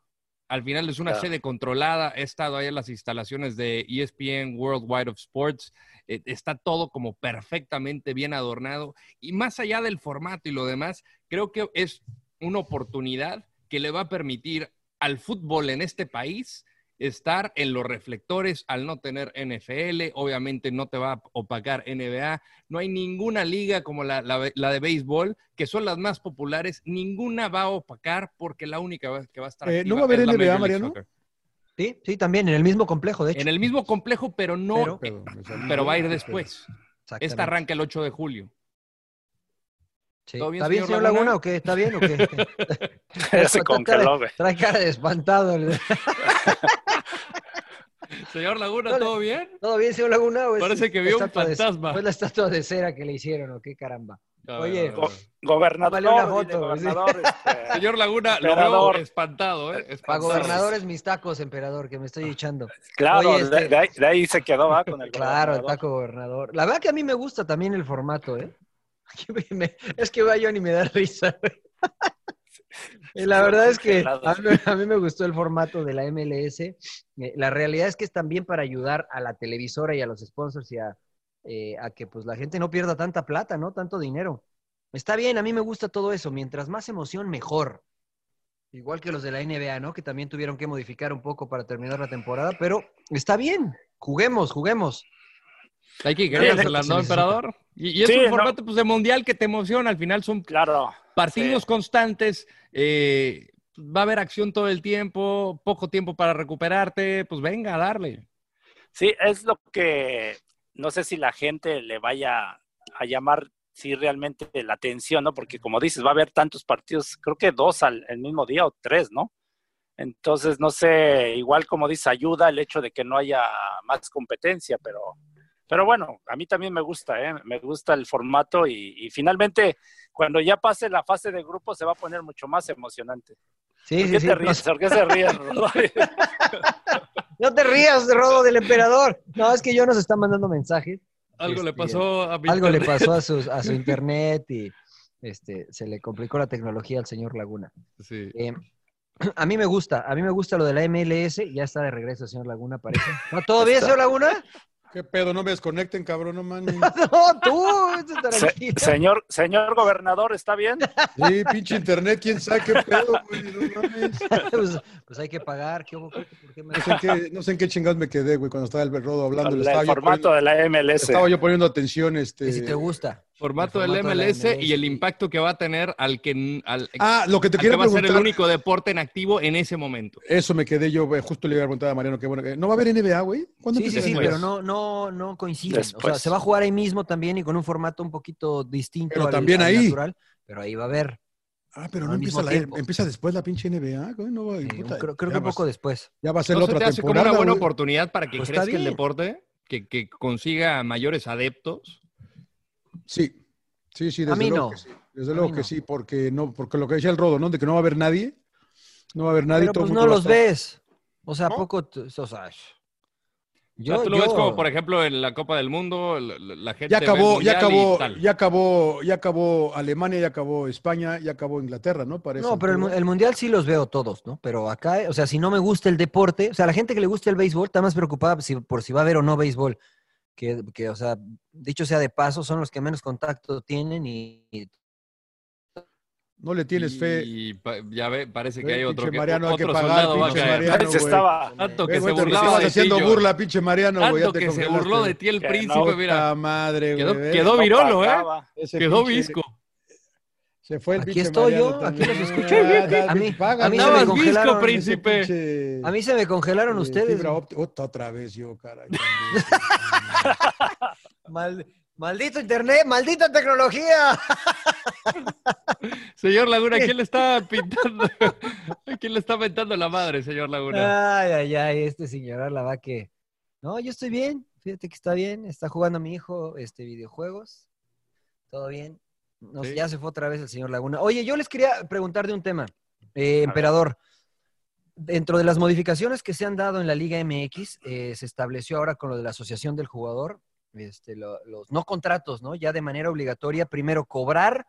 Al final es una Claro. sede controlada, he estado ahí en las instalaciones de ESPN Worldwide of Sports, eh, está todo como perfectamente bien adornado y más allá del formato y lo demás, creo que es una oportunidad que le va a permitir al fútbol en este país estar en los reflectores al no tener NFL, obviamente no te va a opacar NBA, no hay ninguna liga como la, la- la de béisbol, que son las más populares, ninguna va a opacar porque la única que va a estar Eh, ¿no va a haber NBA, Mariano? Soccer. Sí, sí, también, en el mismo complejo, de hecho. En el mismo complejo, pero no, Pero- va a ir después. Esta arranca el 8 de julio. Sí. ¿Todo bien, ¿Está bien, señor señor Laguna, Laguna? o qué? ¿Está bien o qué? Se congeló, güey. Trae cara de espantado. Señor Laguna. ¿todo bien? ¿Todo bien, señor Laguna? Parece que vio un fantasma. Fue la estatua de cera que le hicieron, ¿o qué caramba? Oye. Gobernador, Vale una foto, gobernador, este, Señor Laguna, lo veo espantado, ¿eh? Para gobernadores mis tacos, emperador, que me estoy echando. claro, Oye, este- de ahí, de ahí se quedó, ¿va? Con el Claro, el taco gobernador. La verdad que a mí me gusta también el formato, ¿eh? Es que va yo ni me da risa. Y la verdad es que a mí, a mí me gustó el formato de la MLS. Eh, La realidad es que es también para ayudar a la televisora y a los sponsors y a, eh, a que pues la gente no pierda tanta plata, ¿no? Tanto dinero. Está bien, a mí me gusta todo eso. Mientras más emoción, mejor. Igual que los de la NBA, ¿no? Que también tuvieron que modificar un poco para terminar la temporada, pero está bien. Juguemos, juguemos. Hay que se ¿no, emperador? Y, y es Sí, un no. formato pues, de mundial que te emociona. Al final son Claro. partidos Sí. constantes. eh, va a haber acción todo el tiempo, poco tiempo para recuperarte. Pues venga, a darle. Sí, es lo que no sé si la gente le vaya a llamar sí realmente la atención, ¿no? Porque como dices, va a haber tantos partidos, creo que dos al el mismo día o tres, ¿no? Entonces, no sé, igual como dice, ayuda el hecho de que no haya más competencia, pero, pero bueno, a mí también me gusta, ¿eh? Me gusta el formato y, y finalmente, cuando ya pase la fase de grupo, se va a poner mucho más emocionante. Sí, ¿Por sí, qué sí. te ríes? ¿Por qué se ríen? No te rías, Rodo, del emperador. No, es que yo nos está mandando mensajes. Algo le Este, pasó a mi Algo le pasó a su, a su internet y, Este, se le complicó la tecnología al señor Laguna. Sí. Eh, a mí me gusta, a mí me gusta lo de la MLS. Ya está de regreso el señor Laguna, parece. ¿No, ¿Todo bien, señor Laguna? ¿Qué pedo? No me desconecten, cabrón, no mames. no, tú. este Se- señor, señor gobernador, ¿está bien? Sí, pinche internet, quién sabe qué pedo, güey, no mames. pues, pues hay que pagar. ¿qué hubo? ¿Por qué me- No sé, en qué, no sé en qué chingados me quedé, güey, cuando estaba el Rodo hablando. El estaba yo formato poniendo- de la MLS. Estaba yo poniendo atención, este... Que si te gusta. Formato El del MLS, y el impacto que va a tener al que, al, Ah, lo que te al quiero que va a ser el único deporte en activo en ese momento. Eso me quedé yo, güey, justo le iba a preguntar a Mariano, qué bueno que... ¿No va a haber NBA, güey? ¿Cuándo Sí, sí, sí, pero no, no, no coinciden. O sea, Después. se va a jugar ahí mismo también y con un formato un poquito distinto Pero al- también al ahí. natural, pero ahí va a haber. Ah, pero no empieza, la, tiempo. empieza después la pinche NBA, güey, no, güey, eh, puta, creo que un poco después. Ya va a ser ¿No la se otra te hace como temporada, una buena güey. oportunidad para que Pues crezca el deporte? Que, que consiga mayores adeptos. Sí, sí, sí, desde A mí luego no. que sí. Desde A luego que no. sí, porque no, porque lo que decía el Rodo, ¿no? De que no va a haber nadie. No va a haber nadie. Pero todo pues no los ves. O sea, ¿a ¿No? poco, o sea, O sea, yo, tú lo ves yo- como, por ejemplo, en la Copa del Mundo, la, la- gente Ya acabó, ya acabó, ya acabó, ya acabó Alemania, ya acabó España, ya acabó Inglaterra, ¿no? Parece. No, pero el, mu- el mundial sí los veo todos, ¿no? Pero acá, o sea, si no me gusta el deporte, o sea, la gente que le gusta el béisbol está más preocupada si- por si va a haber o no béisbol. Que, que, o sea, dicho sea de paso, son los que menos contacto tienen y, y No le tienes fe. Y pa- ya ve, parece que hay otro, pinche que, Mariano, hay que otro pagar, soldado va a caer. Mariano, estaba, Tanto que se burlaba estabas de haciendo burla, pinche Mariano, ya Tanto te que se burló de ti el príncipe, no, mira. Madre, güey. Quedó, quedó no virolo, ¿eh? Quedó pinche- visco. Se fue el Aquí estoy yo, aquí los escucho. Ah, A mí- paga, a mí ¿no? se me congelaron visco, ese príncipe. Pinche, a mí se me congelaron eh, ustedes. Otra, otra vez yo, caray. Mal- maldito internet, maldita tecnología. Señor Laguna, ¿quién le está pintando? ¿A quién le está mentando la madre, señor Laguna? Ay, ay, ay, este señor la va que. No, yo estoy bien. Fíjate que está bien. Está jugando mi hijo este videojuegos. Todo bien. No, Sí. Ya se fue otra vez el señor Laguna. Oye, yo les quería preguntar de un tema. Eh, emperador, dentro de las modificaciones que se han dado en la Liga MX, eh, se estableció ahora con lo de la asociación del jugador, este, lo- los no contratos, ¿no? Ya de manera obligatoria, primero cobrar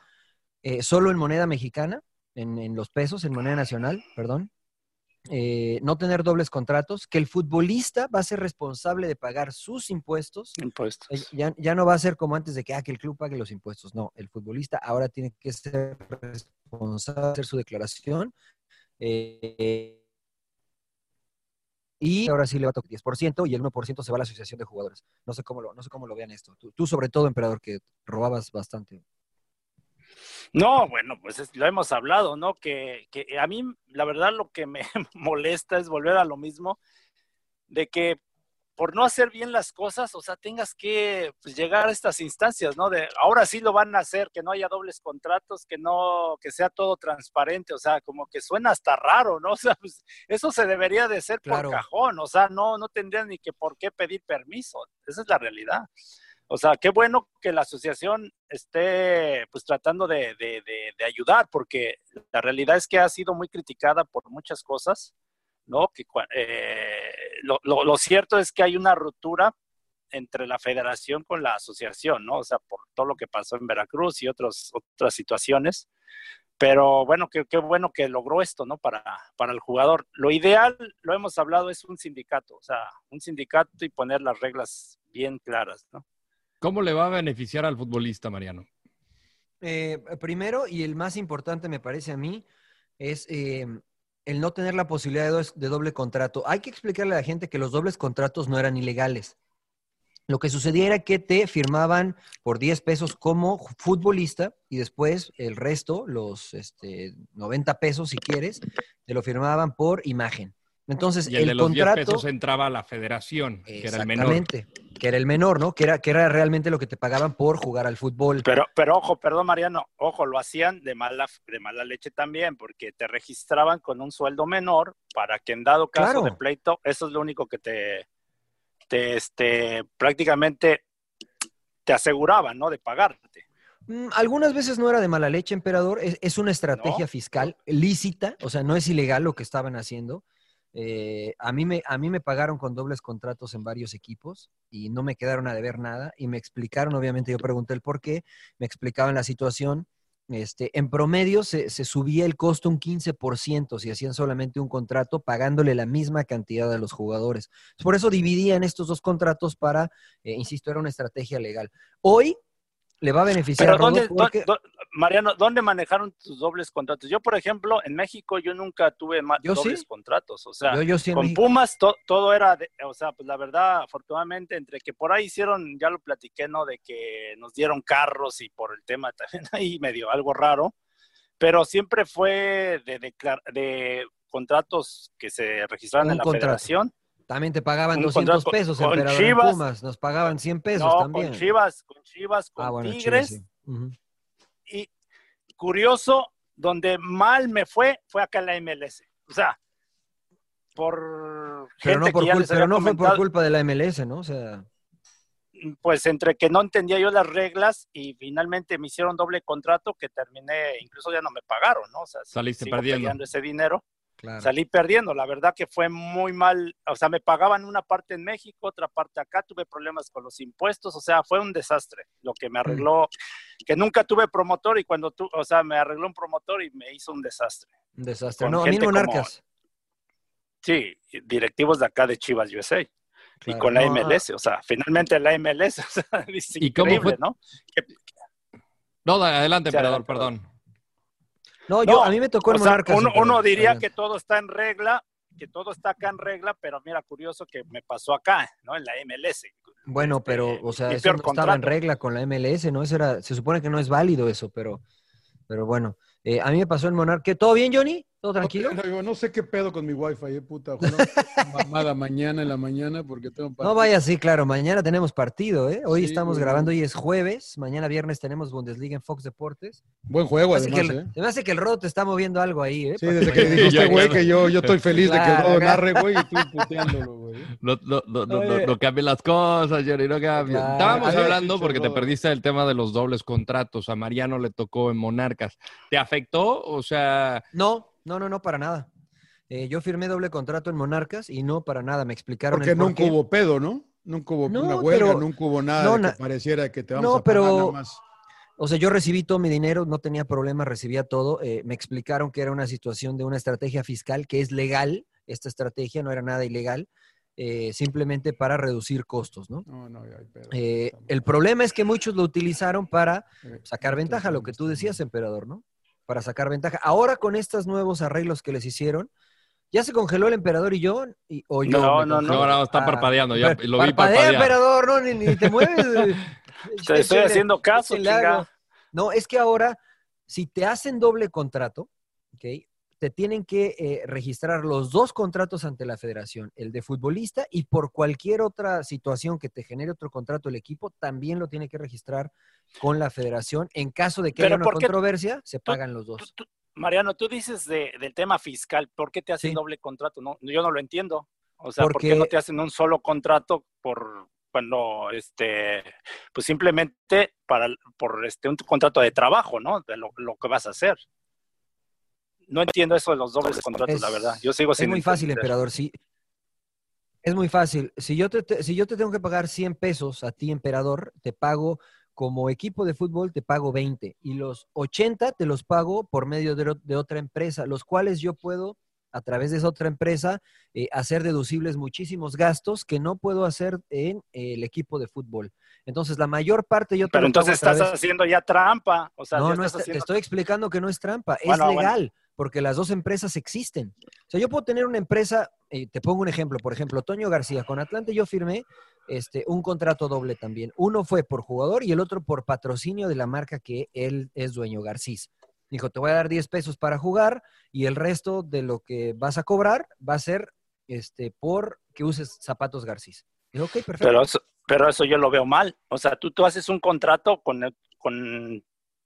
eh, solo en moneda mexicana, en, en los pesos, en moneda nacional, perdón. Eh, no tener dobles contratos, que el futbolista va a ser responsable de pagar sus impuestos. Impuestos. Eh, Ya, ya no va a ser como antes de que, ah, que el club pague los impuestos. No, el futbolista ahora tiene que ser responsable de hacer su declaración. eh, y ahora sí le va a tocar 10% y el 1% se va a la asociación de jugadores. No sé cómo lo, no sé cómo lo vean esto. Tú, tú sobre todo, emperador, que robabas bastante. No, bueno, pues es- lo hemos hablado, ¿no? Que, que a mí, la verdad, lo que me molesta es volver a lo mismo, de que por no hacer bien las cosas, o sea, tengas que pues, llegar a estas instancias, ¿no? De ahora sí lo van a hacer, que no haya dobles contratos, que no, que sea todo transparente, o sea, como que suena hasta raro, ¿no? O sea, pues, eso se debería de hacer Claro. por cajón, o sea, no, no tendrían ni que por qué pedir permiso, esa es la realidad. O sea, qué bueno que la asociación esté pues tratando de, ayudar, porque la realidad es que ha sido muy criticada por muchas cosas, ¿no? Que, eh, lo cierto es que hay una ruptura entre la federación con la asociación, ¿no? O sea, por todo lo que pasó en Veracruz y otros, otras situaciones. Pero bueno, qué, qué bueno que logró esto, ¿no? Para, para el jugador. Lo ideal, lo hemos hablado, es un sindicato, o sea, un sindicato y poner las reglas bien claras, ¿no? ¿Cómo le va a beneficiar al futbolista, Mariano? Eh, primero, y el más importante me parece a mí, es eh, el no tener la posibilidad de, de doble contrato. Hay que explicarle a la gente que los dobles contratos no eran ilegales. Lo que sucedía era que te firmaban por 10 pesos como futbolista y después el resto, los este, 90 pesos si quieres, te lo firmaban por imagen. Entonces, Y el, el, de los contrato... 10 pesos entraba a la federación, que era el menor. Exactamente, que era el menor, ¿no? Que era, que era realmente lo que te pagaban por jugar al fútbol. Pero, pero ojo, perdón Mariano, ojo, lo hacían de mala, de mala leche también, porque te registraban con un sueldo menor para que en dado caso Claro. de pleito, eso es lo único que te, te este, prácticamente te aseguraban, ¿no? De pagarte. Mm, Algunas veces no era de mala leche, emperador, es, es una estrategia No. fiscal lícita, o sea, no es ilegal lo que estaban haciendo. Eh, a, mí me, a mí me pagaron con dobles contratos en varios equipos y no me quedaron a deber nada y me explicaron, obviamente yo pregunté el por qué, me explicaban la situación este, en promedio se, se subía el costo un 15% si hacían solamente un contrato, pagándole la misma cantidad a los jugadores. Por eso dividían estos dos contratos para, eh, insisto, era una estrategia legal. Hoy le va a beneficiar Pero a Rodo ¿dónde, porque- dó- dó- Mariano, ¿dónde manejaron tus dobles contratos? Yo, por ejemplo, en México yo nunca tuve sí. dobles contratos. O sea, Yo- yo sí con. Pumas to- todo era, de- o sea, pues la verdad, afortunadamente, entre que por ahí hicieron, ya lo platiqué, ¿no? De que nos dieron carros y por el tema también ahí medio algo raro, pero siempre fue de, de contratos que se registraron en la contrato. federación. También te pagaban Un 200 contrato con- pesos, con emperador, en Chivas. Pumas, nos pagaban 100 pesos no, también. con Chivas, con Chivas, con Ah, bueno, Chivas, Tigres. y curioso, donde mal me fue, fue acá en la MLS. O sea, por Pero no, por que ya cul- les pero no fue por culpa de la MLS, ¿no? O sea, pues entre que no entendía yo las reglas y finalmente me hicieron doble contrato que terminé, incluso ya no me pagaron, ¿no? O sea, Saliste sigo perdiendo. peleando ese dinero. Claro. Salí perdiendo, la verdad que fue muy mal, o sea, me pagaban una parte en México, otra parte acá, tuve problemas con los impuestos, o sea, fue un desastre lo que me arregló, que nunca tuve promotor y cuando tú, o sea, me arregló un promotor y me hizo un desastre. Un desastre. con No, en gente como- Monarcas. Sí, directivos de acá de Chivas USA y con la no, MLS, o sea, finalmente la MLS, o sea, es ¿Y cómo increíble, fue? ¿no? Que- No, adelante, Sí, emperador, perdón. No, yo, No, a mí me tocó en o sea, Monarcas. uno, uno diría que todo está en regla, que todo está acá en regla, pero mira, curioso que me pasó acá, ¿no? En la MLS. Bueno, pero, este, o sea, eso no estaba en regla con la MLS, ¿no? Eso era, se supone que no es válido eso, pero, pero bueno. Eh, a mí me pasó en Monarcas. ¿Todo bien, Johnny? ¿Todo tranquilo? No, no sé qué pedo con mi wifi, eh, puta. Mamada mañana en la mañana porque tengo No partido. vaya así, claro. Mañana tenemos partido, ¿eh? Hoy Sí, estamos grabando, hoy es jueves. Mañana viernes tenemos Bundesliga en Fox Deportes. Buen juego, además, que ¿eh? el, se me hace que el Rodo te está moviendo algo ahí, ¿eh? Sí, desde que mañana- dijo Ya, este güey que yo, yo estoy feliz de que todo claro. narre, güey, y tú puteándolo, güey. No, no, no, no, no, no cambien las cosas, Jerry, no cambien. Claro. Estábamos hablando porque te perdiste el tema de los dobles contratos. A Mariano le tocó en Monarcas. ¿Te afectó? O sea, No, no, no, no, para nada. Eh, yo firmé doble contrato en Monarcas y no para nada. Me explicaron Porque el nunca hubo pedo, ¿no? Nunca hubo No, una huelga, pero- nunca hubo nada no, de que pareciera que te vamos No, a pagar pero- nada más. O sea, yo recibí todo mi dinero, no tenía problema, recibía todo. eh, me explicaron que era una situación de una estrategia fiscal que es legal. Esta estrategia no era nada ilegal, eh, simplemente para reducir costos, ¿no? No, no, hay pedo. Eh, el problema es que muchos lo utilizaron para sacar ventaja, lo que tú decías, emperador, ¿no? Para sacar ventaja. Ahora con estos nuevos arreglos que les hicieron, ya se congeló el emperador y yo, y, o yo. No, no, no, no, está Ah, parpadeando. Ya lo vi parpadea, parpadear. emperador, no, ni, ni te mueves. Te estoy haciendo caso. No, es que ahora, si te hacen doble contrato, ¿ok? Te tienen que eh, registrar los dos contratos ante la federación, el de futbolista y por cualquier otra situación que te genere otro contrato el equipo, también lo tiene que registrar con la federación. En caso de que haya una ¿por qué controversia, se pagan los dos. Tú- tú- Mariano, tú dices de- del tema fiscal, ¿por qué te hacen Sí. doble contrato? No, yo no lo entiendo. O sea, ¿por qué no te hacen un solo contrato por cuando, este, pues simplemente para, por este, un contrato de trabajo, ¿no? De lo, lo que vas a hacer. No entiendo eso de los dobles contratos, la Es- verdad. Yo sigo Es sin muy fácil, emperador. Sí. Es muy fácil. Si yo, te, te- si yo te tengo que pagar 100 pesos a ti, emperador, te pago como equipo de fútbol, te pago 20. Y los 80 te los pago por medio de, de otra empresa, los cuales yo puedo, a través de esa otra empresa, eh, hacer deducibles muchísimos gastos que no puedo hacer en eh, el equipo de fútbol. Entonces, la mayor parte yo Pero entonces estás haciendo ya trampa. O sea, no, no, estás está- te estoy explicando que no es trampa, es bueno. Porque las dos empresas existen. O sea, yo puedo tener una empresa, eh, te pongo un ejemplo, por ejemplo, Toño García, con Atlante yo firmé este, un contrato doble también. Uno fue por jugador y el otro por patrocinio de la marca que él es dueño, Garcís. Dijo, te voy a dar 10 pesos para jugar y el resto de lo que vas a cobrar va a ser este, por que uses zapatos Garcís. Dijo, ok, perfecto. Pero eso, pero eso yo lo veo mal. O sea, tú, tú haces un contrato con, con,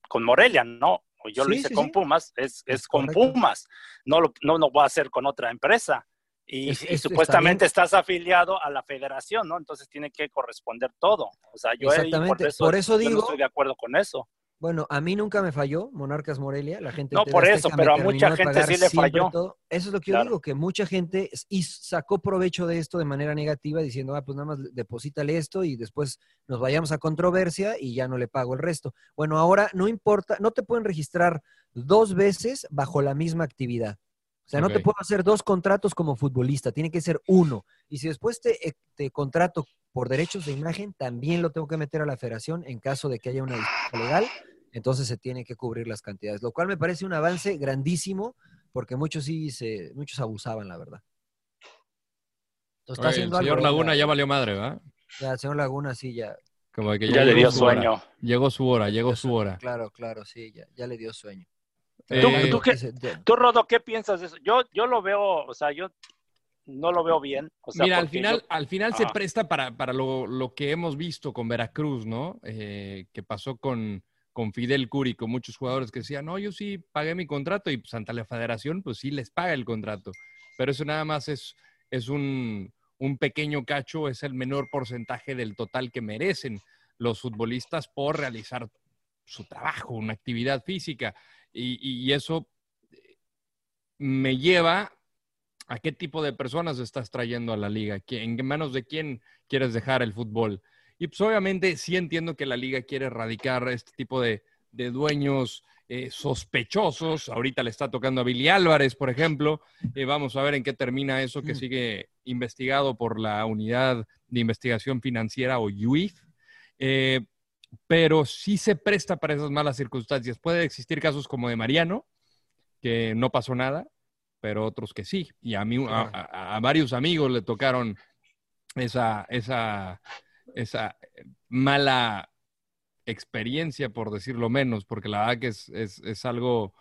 con Morelia, ¿no? O yo lo hice sí, con sí. Pumas, es, es con correcto. Pumas. No lo, no lo voy a hacer con otra empresa. Y, Es- y es- está supuestamente estás afiliado a la federación, ¿no? Entonces tiene que corresponder todo. O sea, yo ahí por eso, por eso yo digo- no estoy de acuerdo con eso. Bueno, a mí nunca me falló Monarcas Morelia, la gente No, por Azteca eso, pero a mucha gente sí le falló. todo. Eso es lo que yo digo, que mucha gente sacó provecho de esto de manera negativa diciendo, ah, pues nada más deposítale esto y después nos vayamos a controversia y ya no le pago el resto. Bueno, ahora no importa, no te pueden registrar dos veces bajo la misma actividad. O sea, no te puedo hacer dos contratos como futbolista, tiene que ser uno. Y si después te, eh, te contrato por derechos de imagen, también lo tengo que meter a la federación en caso de que haya una disputa legal. Entonces se tiene que cubrir las cantidades, lo cual me parece un avance grandísimo porque muchos sí se, muchos abusaban, la verdad. Entonces, está Oye, el haciendo señor algo, Laguna ya, ya valió madre, ¿verdad? ya, el señor Laguna sí ya. Como que Ya le llegó dio su hora. sueño. Llegó su hora, llegó su hora. Claro, claro, sí, ya, ya le dio sueño. Eh, ¿Tú, qué- tú, Rodo, qué piensas de eso? Yo, yo lo veo, o sea, yo no lo veo bien. O sea, Mira, al final, yo- al final se presta para, para lo, lo que hemos visto con Veracruz, ¿no? Eh, que pasó con, con Fidel Curi, con muchos jugadores que decían, no, yo sí pagué mi contrato y pues ante la federación, pues sí les paga el contrato. Pero eso nada más es, es un, un pequeño cacho, es el menor porcentaje del total que merecen los futbolistas por realizar su trabajo, una actividad física. Y, y eso me lleva a qué tipo de personas estás trayendo a la liga, ¿Qui- en manos de quién quieres dejar el fútbol. Y pues obviamente sí entiendo que la liga quiere erradicar este tipo de, de dueños eh, sospechosos. Ahorita le está tocando a Billy Álvarez, por ejemplo. Eh, vamos a ver en qué termina eso que sigue investigado por la Unidad de Investigación Financiera o UIF. Eh, pero sí se presta para esas malas circunstancias. Puede existir casos como de Mariano, que no pasó nada, pero otros que sí. Y a mí, a, a- a varios amigos le tocaron esa, esa, esa mala experiencia, por decirlo menos, porque la verdad que es, es- es algo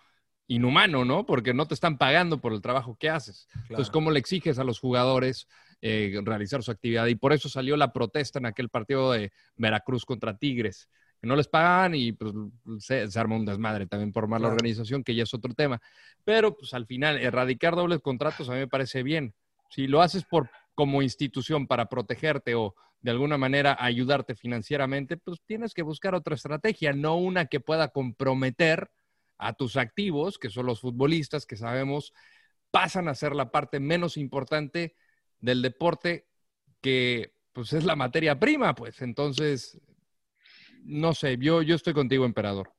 inhumano, ¿no? Porque no te están pagando por el trabajo que haces. Entonces, ¿cómo le exiges a los jugadores eh, realizar su actividad? Y por eso salió la protesta en aquel partido de Veracruz contra Tigres, que no les pagaban y pues se, se arma un desmadre también por mala Claro. organización, que ya es otro tema. Pero pues al final, erradicar dobles contratos a mí me parece bien. Si lo haces por como institución para protegerte o de alguna manera ayudarte financieramente, pues tienes que buscar otra estrategia, no una que pueda comprometer a tus activos, que son los futbolistas, que sabemos pasan a ser la parte menos importante del deporte, que pues es la materia prima, pues entonces, no sé, yo, yo estoy contigo, emperador.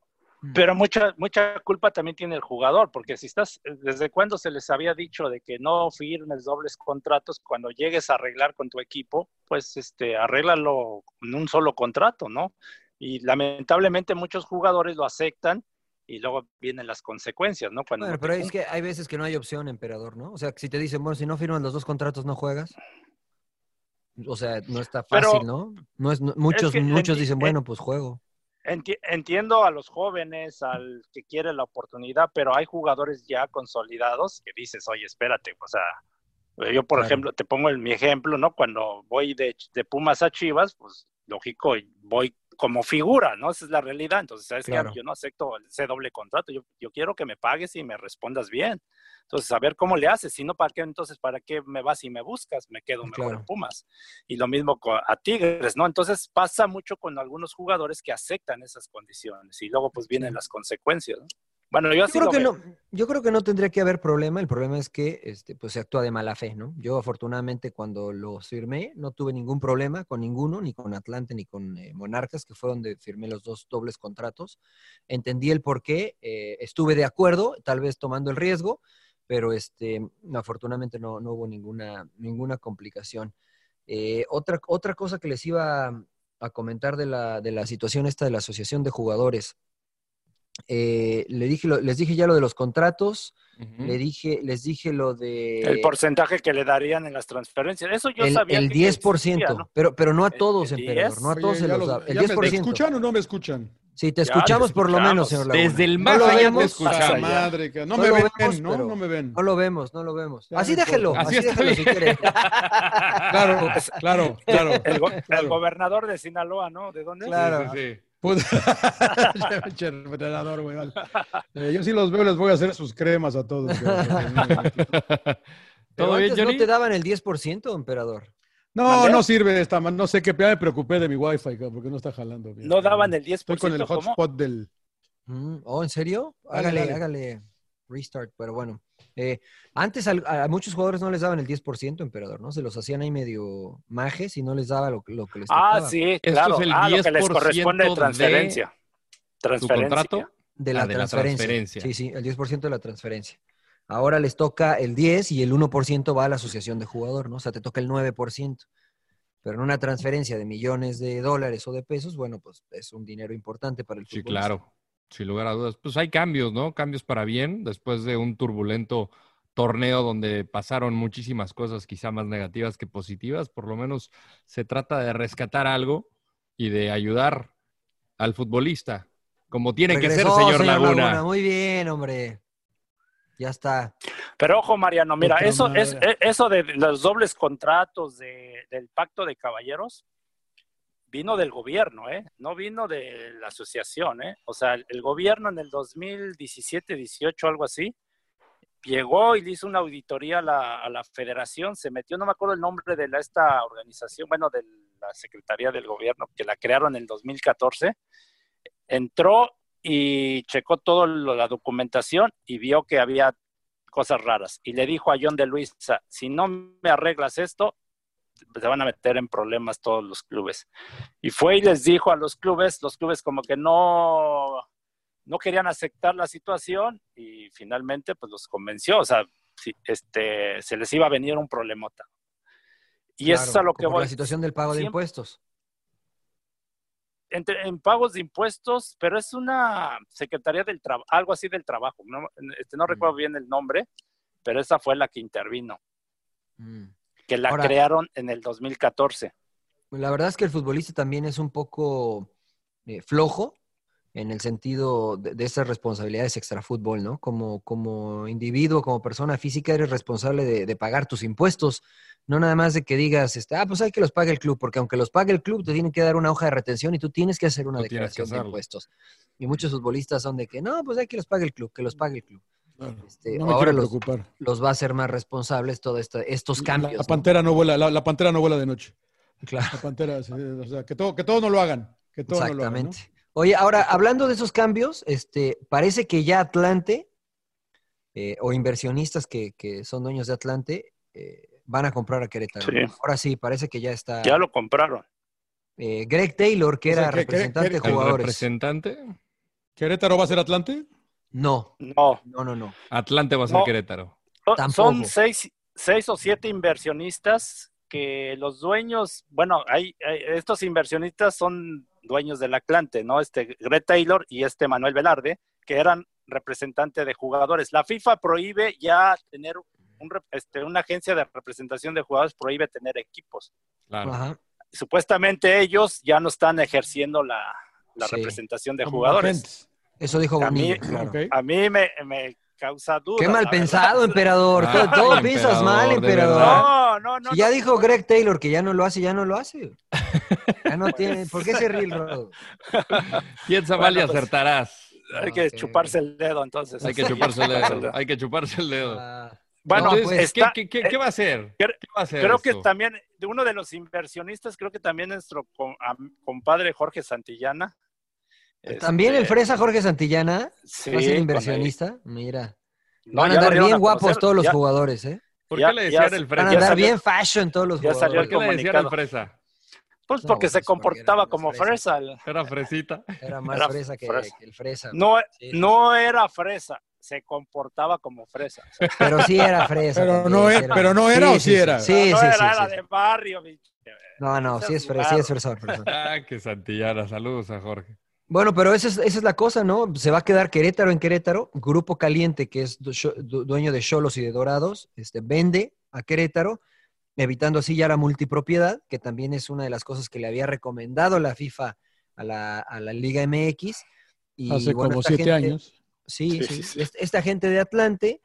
Pero mucha, mucha culpa también tiene el jugador, porque si estás, ¿desde cuándo se les había dicho de que no firmes dobles contratos cuando llegues a arreglar con tu equipo? Pues este, arréglalo en un solo contrato, ¿no? Y lamentablemente muchos jugadores lo aceptan y luego vienen las consecuencias, ¿no? Cuando Bueno, pero es que hay veces que no hay opción, emperador, ¿no? O sea, que si te dicen, bueno, si no firmas los dos contratos, no juegas. O sea, no está Pero- fácil, ¿no? no es, no- muchos que muchos dicen, bueno, pues juego. Enti- entiendo a los jóvenes, al que quiere la oportunidad, pero hay jugadores ya consolidados que dices, oye, espérate, o sea, yo por Claro. ejemplo, te pongo el- mi ejemplo, ¿no? Cuando voy de, de Pumas a Chivas, pues lógico, voy como figura, ¿no? Esa es la realidad. Entonces, ¿sabes? Claro. Yo no acepto ese doble contrato, yo, yo quiero que me pagues y me respondas bien. Entonces, a ver cómo le haces, si no, ¿para qué entonces, para qué me vas y me buscas? Me quedo mejor Claro. en Pumas. Y lo mismo a Tigres, ¿no? Entonces pasa mucho con algunos jugadores que aceptan esas condiciones y luego pues vienen las consecuencias, ¿no? Bueno, yo Yo así creo que veo. no, yo creo que no tendría que haber problema. El problema es que este, pues se actúa de mala fe, ¿no? Yo afortunadamente cuando lo firmé no tuve ningún problema con ninguno, ni con Atlante ni con eh, Monarcas, que fue donde firmé los dos dobles contratos. Entendí el por qué, eh, estuve de acuerdo, tal vez tomando el riesgo, pero este, no, afortunadamente no, no hubo ninguna, ninguna complicación. Eh, otra, otra cosa que les iba a, a comentar de la, de la situación esta de la Asociación de Jugadores. Eh, le dije lo- les dije ya lo de los contratos, le dije, les dije lo de El porcentaje que le darían en las transferencias. Eso yo el, sabía el que 10%, existía, ¿no? pero, pero no a todos, el emperador, no a 10. todos Oye, se ya los los- da. El ya me- 10%. ¿Me escuchan o no me escuchan? Sí, te Ya, escuchamos te por lo menos, señor Laguna. Desde el no más lo allá vemos, escuchamos. Ya. madre, que no No me lo ven, vemos, ¿no? No me ven. no lo vemos, no lo vemos. Ya así no déjelo, así, Así déjelo si quiere. Claro, claro, claro. El, go- el gobernador de Sinaloa, ¿no? ¿De dónde? Claro. Sí, sí, sí. Puta. Che, entrenador, güey, vale. Eh, yo sí los veo, les voy a hacer sus cremas a todos. güey. Pero ¿Todo bien, antes Johnny? no te daban el 10%, emperador. No, ¿Mandé? no sirve esta, man. no sé qué, ya me preocupé de mi wifi, porque no está jalando bien. No daban el 10%. Estoy con el ¿cómo? hotspot del, Mm, ¿Oh, en serio? Hágale, hágale restart, pero bueno. Eh, antes a, muchos jugadores no les daban el 10%, emperador, ¿no? Se los hacían ahí medio majes y no les daba lo, lo que les Ah, tocaba. sí, Esto claro. es el ah, lo que les 10% corresponde de de transferencia. ¿Tu Transferencia. contrato? De la, Ah, de la transferencia. transferencia. Sí, sí, el 10% de la transferencia. Ahora les toca el 10 y el 1% va a la asociación de jugador, ¿no? O sea, te toca el 9%. Pero en una transferencia de millones de dólares o de pesos, bueno, pues es un dinero importante para el Sí, claro, sin lugar a dudas. Pues hay cambios, ¿no? Cambios para bien después de un turbulento torneo donde pasaron muchísimas cosas, quizá más negativas que positivas. Por lo menos se trata de rescatar algo y de ayudar al futbolista, como tiene que ser, Regresó, señor, Laguna. Muy bien, hombre. Ya está. Pero ojo, Mariano, mira, eso, es, madre. e- eso de los dobles contratos de- del pacto de caballeros vino del gobierno, ¿eh? No vino de la asociación, ¿eh? O sea, el, gobierno en el 2017, 18, algo así, llegó y le hizo una auditoría a la, a la federación, se metió, no me acuerdo el nombre de la, esta organización, bueno, de la Secretaría del Gobierno, que la crearon en el 2014, entró y checó toda la documentación y vio que había cosas raras. Y le dijo a John de Luisa, si no me arreglas esto, se van a meter en problemas todos los clubes. Y fue y les dijo a los clubes, los clubes como que no, no querían aceptar la situación y finalmente pues los convenció, o sea, este, se les iba a venir un problemota. Y eso es a lo que voy. La situación del pago de Siempre- impuestos. entre- en pagos de impuestos, pero es una Secretaría del Trabajo, algo así del trabajo. No, este, no recuerdo bien el nombre, pero esa fue la que intervino, Mm. Que la Ahora- crearon en el 2014. La verdad es que el futbolista también es un poco eh, flojo en el sentido de, de esas responsabilidades extrafútbol, ¿no? Como, como individuo, como persona física, eres responsable de, de pagar tus impuestos. No nada más de que digas, este, ah, pues hay que los pague el club, porque aunque los pague el club, te tienen que dar una hoja de retención y tú tienes que hacer una declaración de impuestos. Y muchos futbolistas son de que, no, pues hay que los pague el club, que los pague el club. Claro, Este, no me ahora los, preocupar. los va a hacer más responsables todos estos cambios. la pantera no vuela, la, la pantera no vuela de noche. Claro. La pantera, sí, o sea, que todo, que todo no lo hagan. Que todo no lo hagan, ¿no? Exactamente. Oye, ahora, hablando de esos cambios, este, parece que ya Atlante, eh, o inversionistas que, que son dueños de Atlante, eh, van a comprar a Querétaro. Sí. Ahora sí, parece que ya está. Ya lo compraron. eh, Greg Taylor, que O sea, era que- representante que- de ¿El jugadores. representante? ¿Querétaro va a ser Atlante? No, No, no, no, no. Atlante va a ser No. Querétaro. son- Tampoco. son seis, seis o siete inversionistas que los dueños, bueno, hay, hay- estos inversionistas son dueños del Atlante, ¿no? Este Greg Taylor y este Manuel Velarde, que eran representantes de jugadores. La FIFA prohíbe ya tener un este, una agencia de representación de jugadores, prohíbe tener equipos. Claro. Ajá. Supuestamente ellos ya no están ejerciendo la, la Sí. representación de jugadores. Eso dijo A mí- Bonilla, claro. Ok. A mí me, me causa duda. Qué mal pensado, verdad. emperador. Ay, todo todo piensas mal, emperador. No, no, no. Si ya no. dijo Greg Taylor que ya no lo hace, ya no lo hace. Ya no tiene. ¿Por qué se ríe el rodo? Piensa mal y pues, acertarás. Hay que chuparse el dedo, entonces. Hay que chuparse el dedo. Hay que chuparse el dedo. Ah, Bueno, No, Entonces, pues, ¿qué- está- qué, qué- qué va a hacer? Creo- ¿Qué va a hacer Creo que también, de uno de los inversionistas, creo que también nuestro compadre Jorge Santillana. También el Este, Fresa Jorge Santillana sí, va a ser inversionista. Mira. No, Van a andar bien a guapos conocer, todos los ya- jugadores, ¿eh? ¿Por ya- qué le decían se- el Van a fresa? andar salió- bien fashion todos los ya salió jugadores. ¿Por qué le decían el fresa? Pues No, porque se pues, porque comportaba era como fresa. fresa. Era fresita. Era más Era fresa que, fresa. que el fresa. No, Sí, sí, no era fresa, se comportaba como fresa. O sea, Pero sí era fresa. Pero no sí era- pero no era o sí era. Sí, no sí, era, sí, era sí. de barrio, bicho. No, no, sí es fresa, sí es fresa. fresa. Ah, qué santillana. Saludos a Jorge. Bueno, pero esa es, esa es la cosa, ¿no? Se va a quedar Querétaro en Querétaro. Grupo Caliente, que es dueño de Cholos y de Dorados, este, vende a Querétaro, evitando así ya la multipropiedad, que también es una de las cosas que le había recomendado la FIFA a la, a la Liga MX. Y, Hace bueno, como esta siete gente- años. Sí, Sí, sí. sí, sí. Est- Esta gente de Atlante,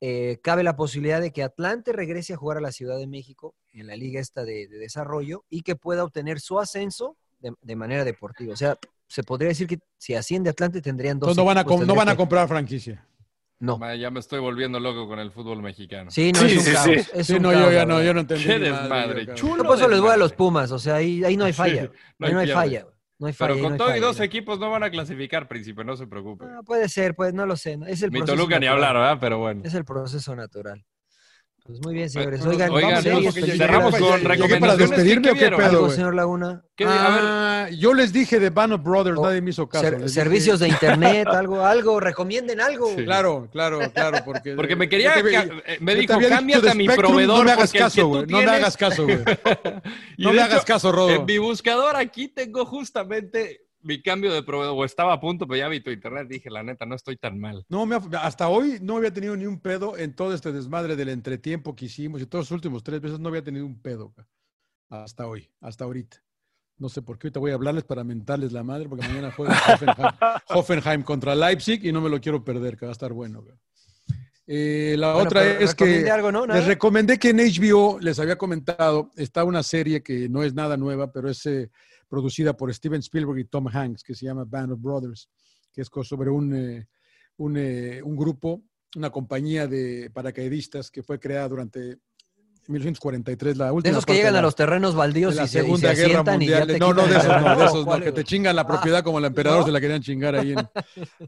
eh, cabe la posibilidad de que Atlante regrese a jugar a la Ciudad de México en la liga esta de, de desarrollo y que pueda obtener su ascenso de, de manera deportiva. O sea, se podría decir que si asciende Atlante tendrían dos. Entonces no van a, equipos, com- no van a tendría que- comprar franquicia. No. Ya me estoy volviendo loco con el fútbol mexicano. Sí, no, Sí, es un sí, caos. sí. es Sí, un no, caos, yo ya no, yo no entendí. Qué madre, desmadre. cabrón. Chulo No, por eso les voy a los. Pumas, o sea, ahí, ahí no hay falla. no ahí no hay hay falla. No hay Pero falla, con no hay todo y dos no. equipos no van a clasificar, príncipe, no se preocupe. Ah, puede ser, pues no lo sé. Es el Mi proceso Toluca ni hablar, ¿verdad? Pero bueno. Es el proceso natural. Pues muy bien, Bueno, señores. Oigan, oigan, vamos no, porque cerramos con ¿Llegué para recomendaciones. despedirme ¿Qué o qué pedo, señor Laguna? ¿Qué- a ver, Ah, yo les dije de Band of Brothers, Oh, nadie me hizo caso. ser- les dije- servicios de internet, algo, algo, recomienden algo. Sí. Claro, claro, claro, porque... Porque me quería, ca- eh, me dijo, cámbiate de a mi Spectrum, proveedor. No me hagas porque caso, güey. No me hagas caso, güey. No me hecho, hagas caso, Rodo. En mi buscador aquí tengo justamente mi cambio de proveedor, o estaba a punto, pero ya vi tu internet, dije, la neta, no estoy tan mal. No, me ha- hasta hoy no había tenido ni un pedo en todo este desmadre del entretiempo que hicimos y todos los últimos tres veces no había tenido un pedo. Hasta hoy, hasta ahorita. No sé por qué ahorita voy a hablarles para mentarles la madre porque mañana juega Hoffenheim, Hoffenheim contra Leipzig y no me lo quiero perder, que va a estar bueno. Eh, la Bueno, otra es que les recomendé que en HBO, les había comentado, está una serie que no es nada nueva, pero es eh, producida por Steven Spielberg y Tom Hanks, que se llama Band of Brothers, que es sobre un, eh, un, eh, un grupo, una compañía de paracaidistas que fue creada durante 1943, la De última esos que llegan de a la- los terrenos baldíos de la y se, y se Segunda Guerra y Mundial. te No, no, de esos no, de esos no, que te chingan la propiedad como el emperador ¿No? se la querían chingar ahí en,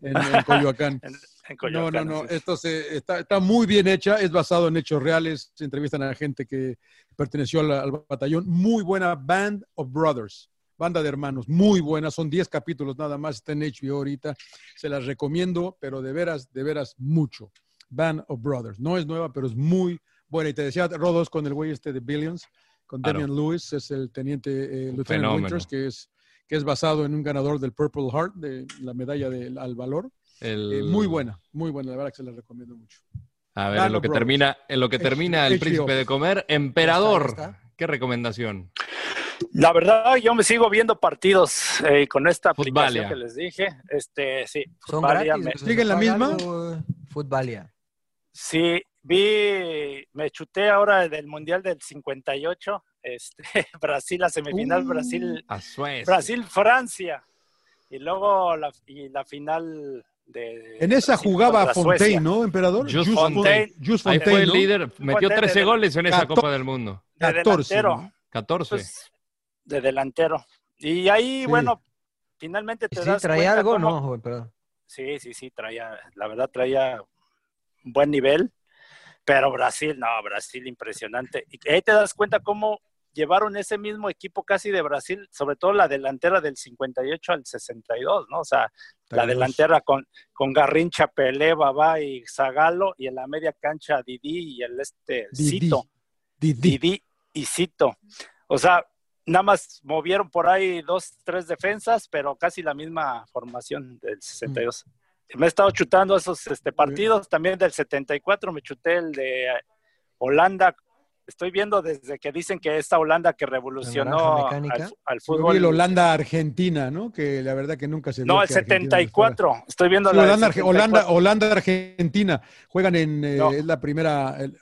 en, en Coyoacán. En, No, no, no. Esto se- está, está muy bien hecha. Es basado en hechos reales. Se entrevistan a gente que perteneció al, al batallón. Muy buena Band of Brothers. Banda de hermanos. Muy buena. Son 10 capítulos nada más. Está en HBO ahorita. Se las recomiendo, pero de veras, de veras, mucho. Band of Brothers. No es nueva, pero es muy buena. Y te decía Rodos con el güey este de Billions, con Claro. Damian Lewis. Es el teniente eh, Lieutenant fenómeno. Winters, que es, que es basado en un ganador del Purple Heart, de la medalla del al valor. El- Eh, muy buena, muy buena, la verdad que se la recomiendo mucho. A ver, Band en lo que Brothers. termina, en lo que termina el HBO. príncipe de comer, emperador. Ya está, ¿Qué recomendación? La verdad, yo me sigo viendo partidos eh, con esta Futbalia. aplicación que les dije. Este, sí, Son Futbalia gratis. me- pues, ¿Sigue en la misma? eh, Futbalia. Sí, vi, me chuté ahora del Mundial del 58, este, Brasil, la semifinal, Uh. Brasil, A Suecia. Brasil, Francia, y luego la, y la final de... En esa Brasil jugaba contra Fontaine, Suecia. ¿no, emperador? Just Just Fontaine. Fon- Just Ahí Fontaine, fue el ¿no? líder, metió Fontaine 13 de- goles en esa. Copa del Mundo. De 14, delantero, ¿no? 14. pues, de delantero. Y ahí, Sí. bueno, finalmente te ¿Sí das traía cuenta algo? cómo- No, joven, perdón. Sí, sí, sí, traía, la verdad traía un buen nivel, pero Brasil, no, Brasil impresionante. Y ahí te das cuenta cómo llevaron ese mismo equipo casi de Brasil, sobre todo la delantera del 58 al 62, ¿no? O sea, la 32. delantera con, con Garrincha, Pelé, Babá y Zagalo, y en la media cancha Didi y el este Didi. Cito. Didi. Didi y Cito. O sea, nada más movieron por ahí dos, tres defensas, pero casi la misma formación del 62. Me he estado chutando esos este, partidos, también del 74 me chuté el de Holanda. Estoy viendo desde que dicen que esta Holanda que revolucionó al, fútbol. vi el Holanda-Argentina, ¿no? Que la verdad que nunca se no, el que Argentina les fuera. 74. Estoy viendo Sí, la Holanda, Holanda, 74. Holanda, Argentina. Juegan en. eh, No. Es la primera. el-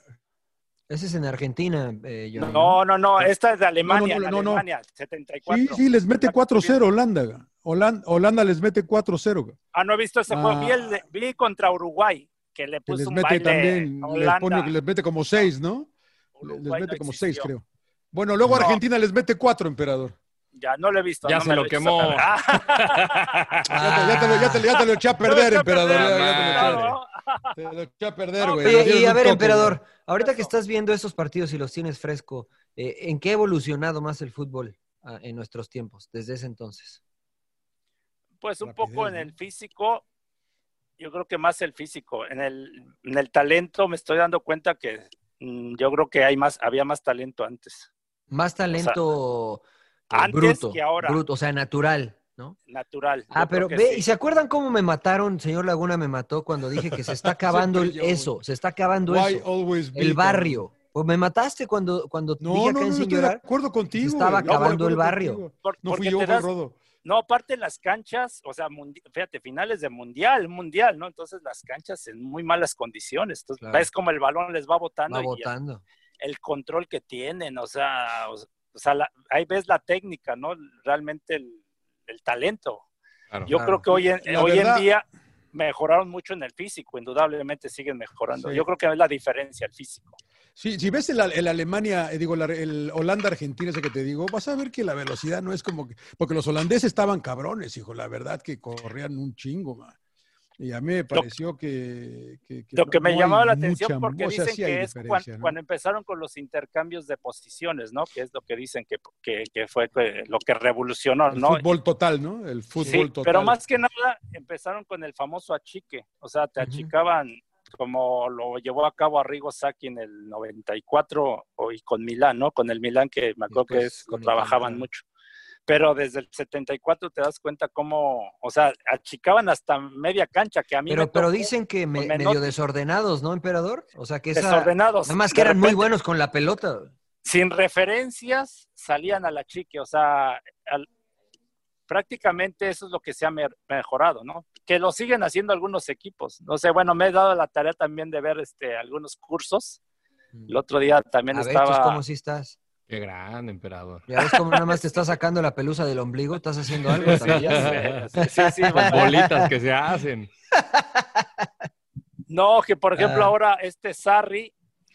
Ese es en Argentina, eh, Johnny, No, no, no, esta es de Alemania, No, no, no, no. Alemania, 74. sí, sí, les mete La que estoy 4-0 Holanda. Holanda. Holanda les mete 4-0. Ah, no he visto ese Ah. juego. Vi, el de- vi contra Uruguay, que le Que puso les un mete baile también. a Les, Holanda. pone, les mete como 6, ¿no? Les Uruguay mete no como 6, existió. creo. Bueno, luego No. Argentina les mete 4, emperador. Ya no lo he visto. Ya no se lo quemó. Ah, Ya te, ya te lo, ya te lo- ya te lo eché a perder, emperador. ya- te lo eché a- perder, güey. Y a ver, emperador, ahorita que estás viendo esos partidos y los tienes fresco, eh, ¿en qué ha evolucionado más el fútbol ah, en nuestros tiempos, desde ese entonces? Pues un Rapidez, poco en el físico, yo creo que más el físico. En el, en el talento me estoy dando cuenta que mm, yo creo que hay más, había más talento antes, Más talento antes bruto, que ahora. bruto, o sea, natural, ¿no? natural. Ah, pero ve, sí. ¿y se acuerdan cómo me mataron? Señor Laguna me mató cuando dije que se está acabando el- eso, se está acabando Why eso. El barrio. Pues me mataste cuando, cuando No, dije no, acá no, en no estoy de acuerdo contigo. estaba acabando el barrio. Por- No fui yo, das- Rodo. No, aparte las canchas, o sea, mundi- fíjate, finales de mundial, mundial, ¿no? Entonces las canchas en muy malas condiciones. Entonces Claro. ves como el balón les va botando Va y el control que tienen, o sea, o, o sea, la- ahí ves la técnica, ¿no? Realmente el, el talento. Claro. Yo Claro. creo que hoy en, La hoy verdad- en día mejoraron mucho en el físico, indudablemente siguen mejorando. Sí. Yo creo que es la diferencia, el físico. Sí, si ves el, el Alemania, eh, digo, la- el Holanda-Argentina, ese que te digo, vas a ver que la velocidad no es como que. Porque los holandeses estaban cabrones, hijo, la verdad que corrían un chingo, man. Y a mí me pareció que. que- que Lo no- que me no llamaba la atención porque sea, dicen sí que es cuan- diferencia, ¿no? cuando empezaron con los intercambios de posiciones, ¿no? Que es lo que dicen que, que, que fue lo que revolucionó, El ¿no? fútbol total, ¿no? El fútbol Sí, total. pero más que nada empezaron con el famoso achique, o sea, te achicaban como lo llevó a cabo Arrigo Sacchi en el 94 o- y con Milán, ¿no? Con el Milán que me acuerdo que es, el trabajaban mucho. Pero desde el 74 te das cuenta cómo, o sea, achicaban hasta media cancha, que a mí me Pero, pero tocó dicen que me- medio desordenados, ¿no, emperador? O sea, que esa, desordenados. Nada más que eran muy buenos con la pelota. Sin referencias, salían a la chique, o sea, al- prácticamente eso es lo que se ha mejorado, ¿no? Que lo siguen haciendo algunos equipos. No sé, bueno, me he dado la tarea también de ver este, algunos cursos. El otro día también A estaba... ¿cómo si estás? Qué grande, emperador. Ya ves cómo nada más te está sacando la pelusa del ombligo, estás haciendo algo Sí. Sí, sí, Las bueno. bolitas que se hacen. No, que por ejemplo Ah. ahora este Sarri,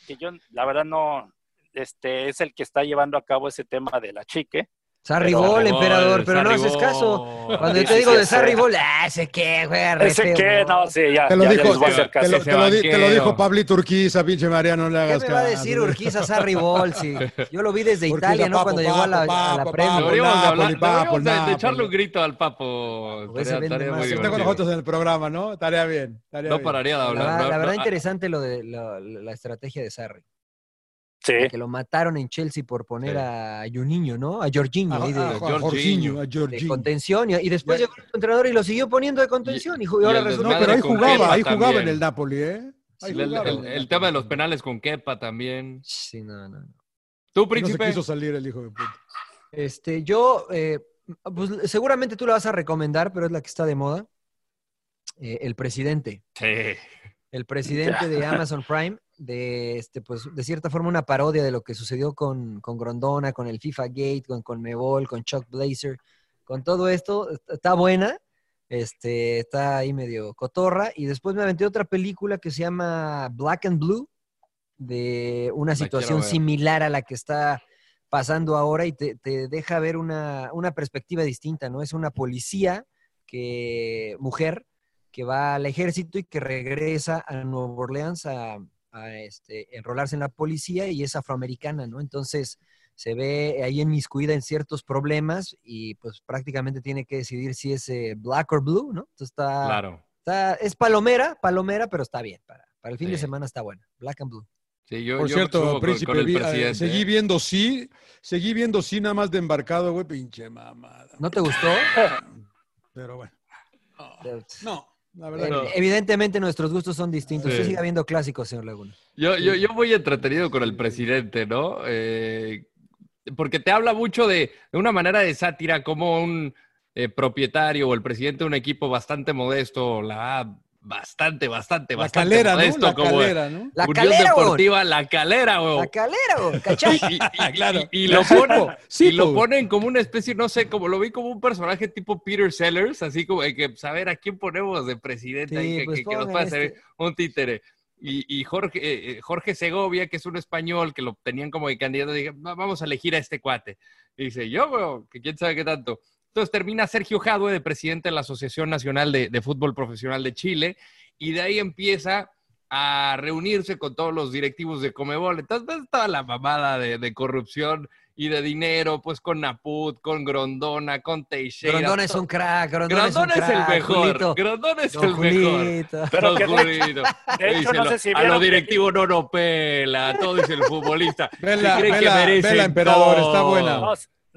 que yo la verdad no, este es el que está llevando a cabo ese tema de la chique. Sarri Pero- Ball, emperador, pero no haces caso. Cuando yo te digo de. Sarri Ball, ah, ese qué, juega re Ese feo, que, no, sí, ya, Te lo ya, dijo, te, caso. lo, Ese te lo di- te lo banquero. dijo Pablito Urquiza, pinche Mariano, no le ¿Qué hagas me va a caso. decir Urquiza Sarri Ball? Sí. Yo lo vi desde Urquiza, Italia, ¿no? papo, Cuando llegó a la, papo, a la papo, Premier. papo. Deberíamos, de, Napoli, hablar, papo, deberíamos de- de Napoli. echarle un grito al papo. Pues muy Se Está con nosotros en el programa, ¿no? Tarea bien. tarea No bien. pararía de La, hablar. la verdad no, interesante lo de la estrategia de Sarri. Sí, Que lo mataron en Chelsea por poner Sí. a Juninho, ¿no? A Jorginho, A, ahí de, a- a Jorginho. Jorginho, a de Jorginho. contención. Y, y después Ya- llegó el entrenador y lo siguió poniendo de contención. Y, ahora resulta No, pero ahí jugaba, ahí jugaba en el Napoli, ¿eh? Ahí El, tema de los penales con Kepa también. Sí, no, no, no. ¿Tú, No se príncipe? quiso salir el hijo de puta. Este, yo, eh, pues seguramente tú la vas a recomendar, pero es la que está de moda. Eh, el presidente. Sí. El presidente de Amazon Prime, de este, pues, de cierta forma una parodia de lo que sucedió con, con Grondona, con el FIFA Gate, con Conmebol, con Chuck Blazer, con todo esto, est- está buena, este, está ahí medio cotorra, y después me aventé otra película que se llama Black and Blue, de una situación similar a la que está pasando ahora y te, te deja ver una, una perspectiva distinta, ¿no? Es una policía que, mujer, que va al ejército y que regresa a Nueva Orleans a, a, este, enrolarse en la policía y es afroamericana, ¿no? Entonces se ve ahí inmiscuida en ciertos problemas y pues prácticamente tiene que decidir si es eh, black or blue, ¿no? Entonces está, Claro. está- es palomera, palomera, pero está bien, para, para el fin de semana está buena, black and blue. Sí, yo, Por yo cierto, con- príncipe, con el vi- eh, seguí viendo sí, seguí viendo sí nada más de embarcado, güey, pinche mamada. ¿No te gustó? Pero bueno. Eh, No, la verdad. No. Evidentemente nuestros gustos son distintos. Sí. Sigue viendo clásicos, señor Laguna. Yo, yo, yo muy entretenido con el presidente, ¿no? Eh, porque te habla mucho de, de una manera de sátira, como un eh, propietario o el presidente de un equipo bastante modesto, la va bastante, bastante, La bastante calera, ¿no? modesto, La como calera, ¿no? La Unión calera, güey. Deportiva La Calera, güey. La calera, güey, ¿cachai? Y, y- y- Claro. y- y lo ponen, po, sí, y lo po. ponen como una especie, no sé, como lo vi como un personaje tipo Peter Sellers, así como de que, saber a quién ponemos de presidente Sí, ahí, que, pues que- que nos pueda este. un títere. Y, y Jorge, eh, eh, Jorge Segovia, que es un español, que lo tenían como de candidato, dije, "Va- vamos a elegir a este cuate. Y dice, yo, güey, que quién sabe qué tanto. Entonces termina Sergio Jadue de presidente de la Asociación Nacional de, de Fútbol Profesional de Chile, y de ahí empieza a reunirse con todos los directivos de Comebol. Entonces, ves toda la mamada de, de corrupción y de dinero, pues con Naput, con Grondona, con Teixeira. Grondona es un crack, Grondona, Grondona es, el mejor. Julito. Grondona es Don el mejor. Pero Don que de Julito. de hecho, Dice, no lo- sé si a los que- directivos no nos pela, todo dice el futbolista. Vela, Si creen que vela, merecen vela, emperador, está buena.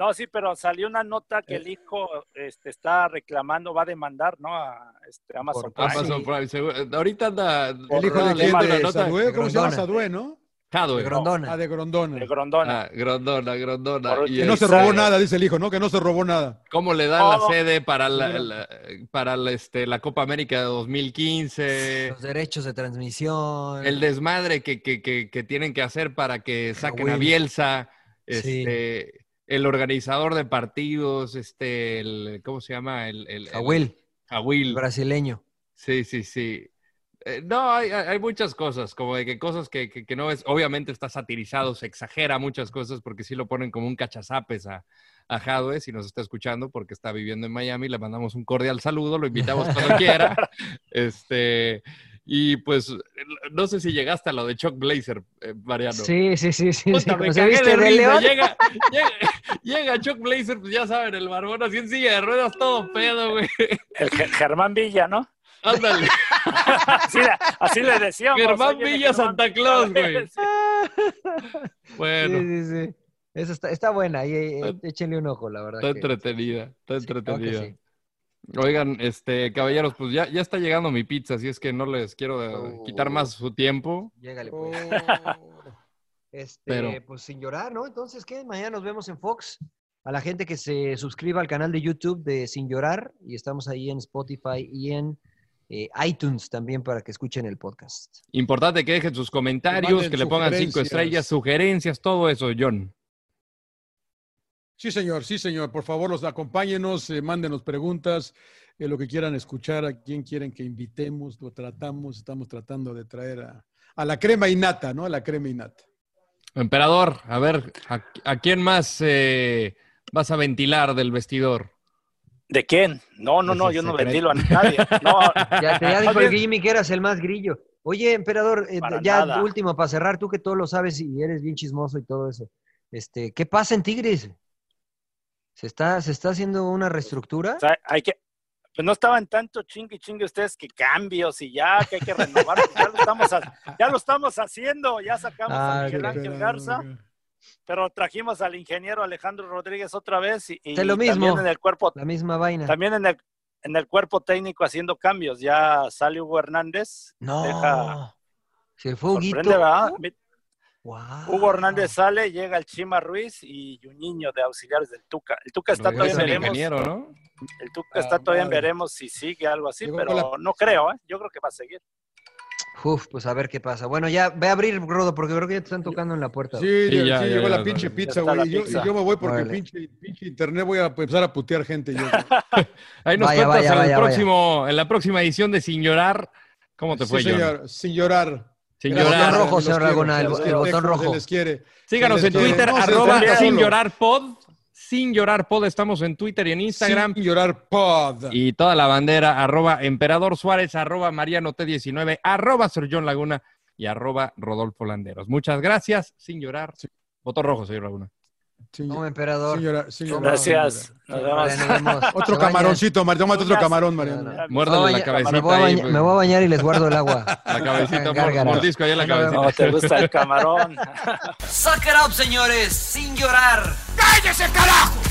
No, sí, pero salió una nota que el hijo este, está reclamando, va a demandar, ¿no? A este, Amazon Por- Prime. Amazon Prime, seguro- Ahorita anda. El hijo de quién, de nota. Sadue, ¿cómo se llama. Sadue, no? Jadwe. De Grondona. Ah, de Grondona. de Grondona. Ah, Grondona, Grondona. Por Y Que no se este, robó nada, dice el hijo, ¿no? Que no se robó nada. ¿Cómo le dan la Oh. sede para la, la- para la, este, la Copa América de 2015? Los derechos de transmisión. El desmadre que, que, que, que tienen que hacer para que saquen a. Bielsa, Sí. El organizador de partidos, este, el, ¿cómo se llama? El, el, Jahuil, el Jahuil. brasileño. Sí, sí, sí. Eh, no, hay, hay, muchas cosas, como de que cosas que, que, que, no es, obviamente está satirizado, se exagera muchas cosas porque sí lo ponen como un cachazapes a, a Jadwe, si nos está escuchando porque está viviendo en Miami, le mandamos un cordial saludo, lo invitamos cuando quiera. Este, y pues, no sé si llegaste a lo de Chuck Blazer, eh, Mariano. Sí, sí, sí, sí. Puta, sí. me cagué de risa. Llega, llega, llega, Chuck Blazer, pues ya saben, el barbón así en silla de ruedas, todo pedo, güey. El Germán Villa, ¿no? Ándale. así, así, le decíamos. Germán Villa Santa Claus, güey. bueno. Sí, sí, sí. Esa está, está buena, ahí, échenle un ojo, la verdad. Está que... entretenida, está entretenida. Oigan, este, caballeros, pues ya, ya está llegando mi pizza, así es que no les quiero oh. quitar más su tiempo. Llégale, pues. Oh. Este, Pero... pues sin llorar, ¿no? Entonces, ¿qué? Mañana nos vemos en Fox. A la gente que se suscriba al canal de YouTube de Sin Llorar, y estamos ahí en Spotify y en eh, iTunes también para que escuchen el podcast. Importante que dejen sus comentarios, que, que le pongan cinco estrellas, sugerencias, todo eso, John. Sí, señor, sí, señor. Por favor, los acompáñenos, eh, mándenos preguntas, eh, lo que quieran escuchar, a quién quieren que invitemos, lo tratamos, estamos tratando de traer a, a la crema innata, ¿no? A la crema innata. Emperador, a ver, ¿a, a quién más eh, vas a ventilar del vestidor? ¿De quién? No, no, no, yo no ventilo a nadie. No. Ya te ya dijo el Jimmy que eras el más grillo. Oye, emperador, eh, ya nada. último para cerrar, tú que todo lo sabes y eres bien chismoso y todo eso. Este, ¿qué pasa en Tigres? ¿Se está, ¿Se está haciendo una reestructura? O sea, hay que, pues no estaban tanto chingue chingue ustedes que cambios y ya, que hay que renovar. Pues ya, lo estamos, ya lo estamos haciendo, ya sacamos ah, a Miguel Ángel Garza, pero trajimos al ingeniero Alejandro Rodríguez otra vez y, y lo mismo, también en el cuerpo, la misma vaina. También en el, en el cuerpo técnico haciendo cambios. Ya sale Hugo Hernández. No. Deja, se fue Huguito. Wow. Hugo Hernández sale, llega el Chima Ruiz y Juninho de auxiliares del Tuca. El Tuca está todavía en veremos. ¿no? El Tuca está todavía en veremos si sigue algo así, pero no creo, ¿eh? Yo creo que va a seguir. Uf, pues a ver qué pasa. Bueno, ya ve a abrir, Rodo, porque creo que ya te están tocando en la puerta. Sí, sí, ya, sí ya, llegó ya, la pinche pizza, güey. Y yo, yo, me voy porque pinche, pinche, internet voy a empezar a putear gente. Yo. Ahí nos vaya, cuentas vaya, en, el próximo, en la próxima edición de Sin Llorar. ¿Cómo te fue, señor, John? Sin llorar. Sin el llorar. botón rojo, señor Laguna, el, el botón rojo. les quiere. Síganos en Twitter, no, arroba sin llorar pod. Sin llorar pod, estamos en Twitter y en Instagram. Sin llorar pod. Y toda la bandera, arroba Emperador Suárez, arroba Mariano T19, arroba Sir John Laguna y arroba Rodolfo Landeros. Muchas gracias, sin llorar. Sí. Botón rojo, señor Laguna. Como emperador. Señora, señora, Gracias. Vale, nos vemos. Otro camaroncito, Mariano. otro camarón, Mariano. Muérdale la cabecita. Me voy, ahí, me voy, a bañar y les guardo el agua. La cabecita, mordisco ahí en la cabecita. No, te gusta el camarón. Suck it up, señores, sin llorar. ¡Cállese, carajo!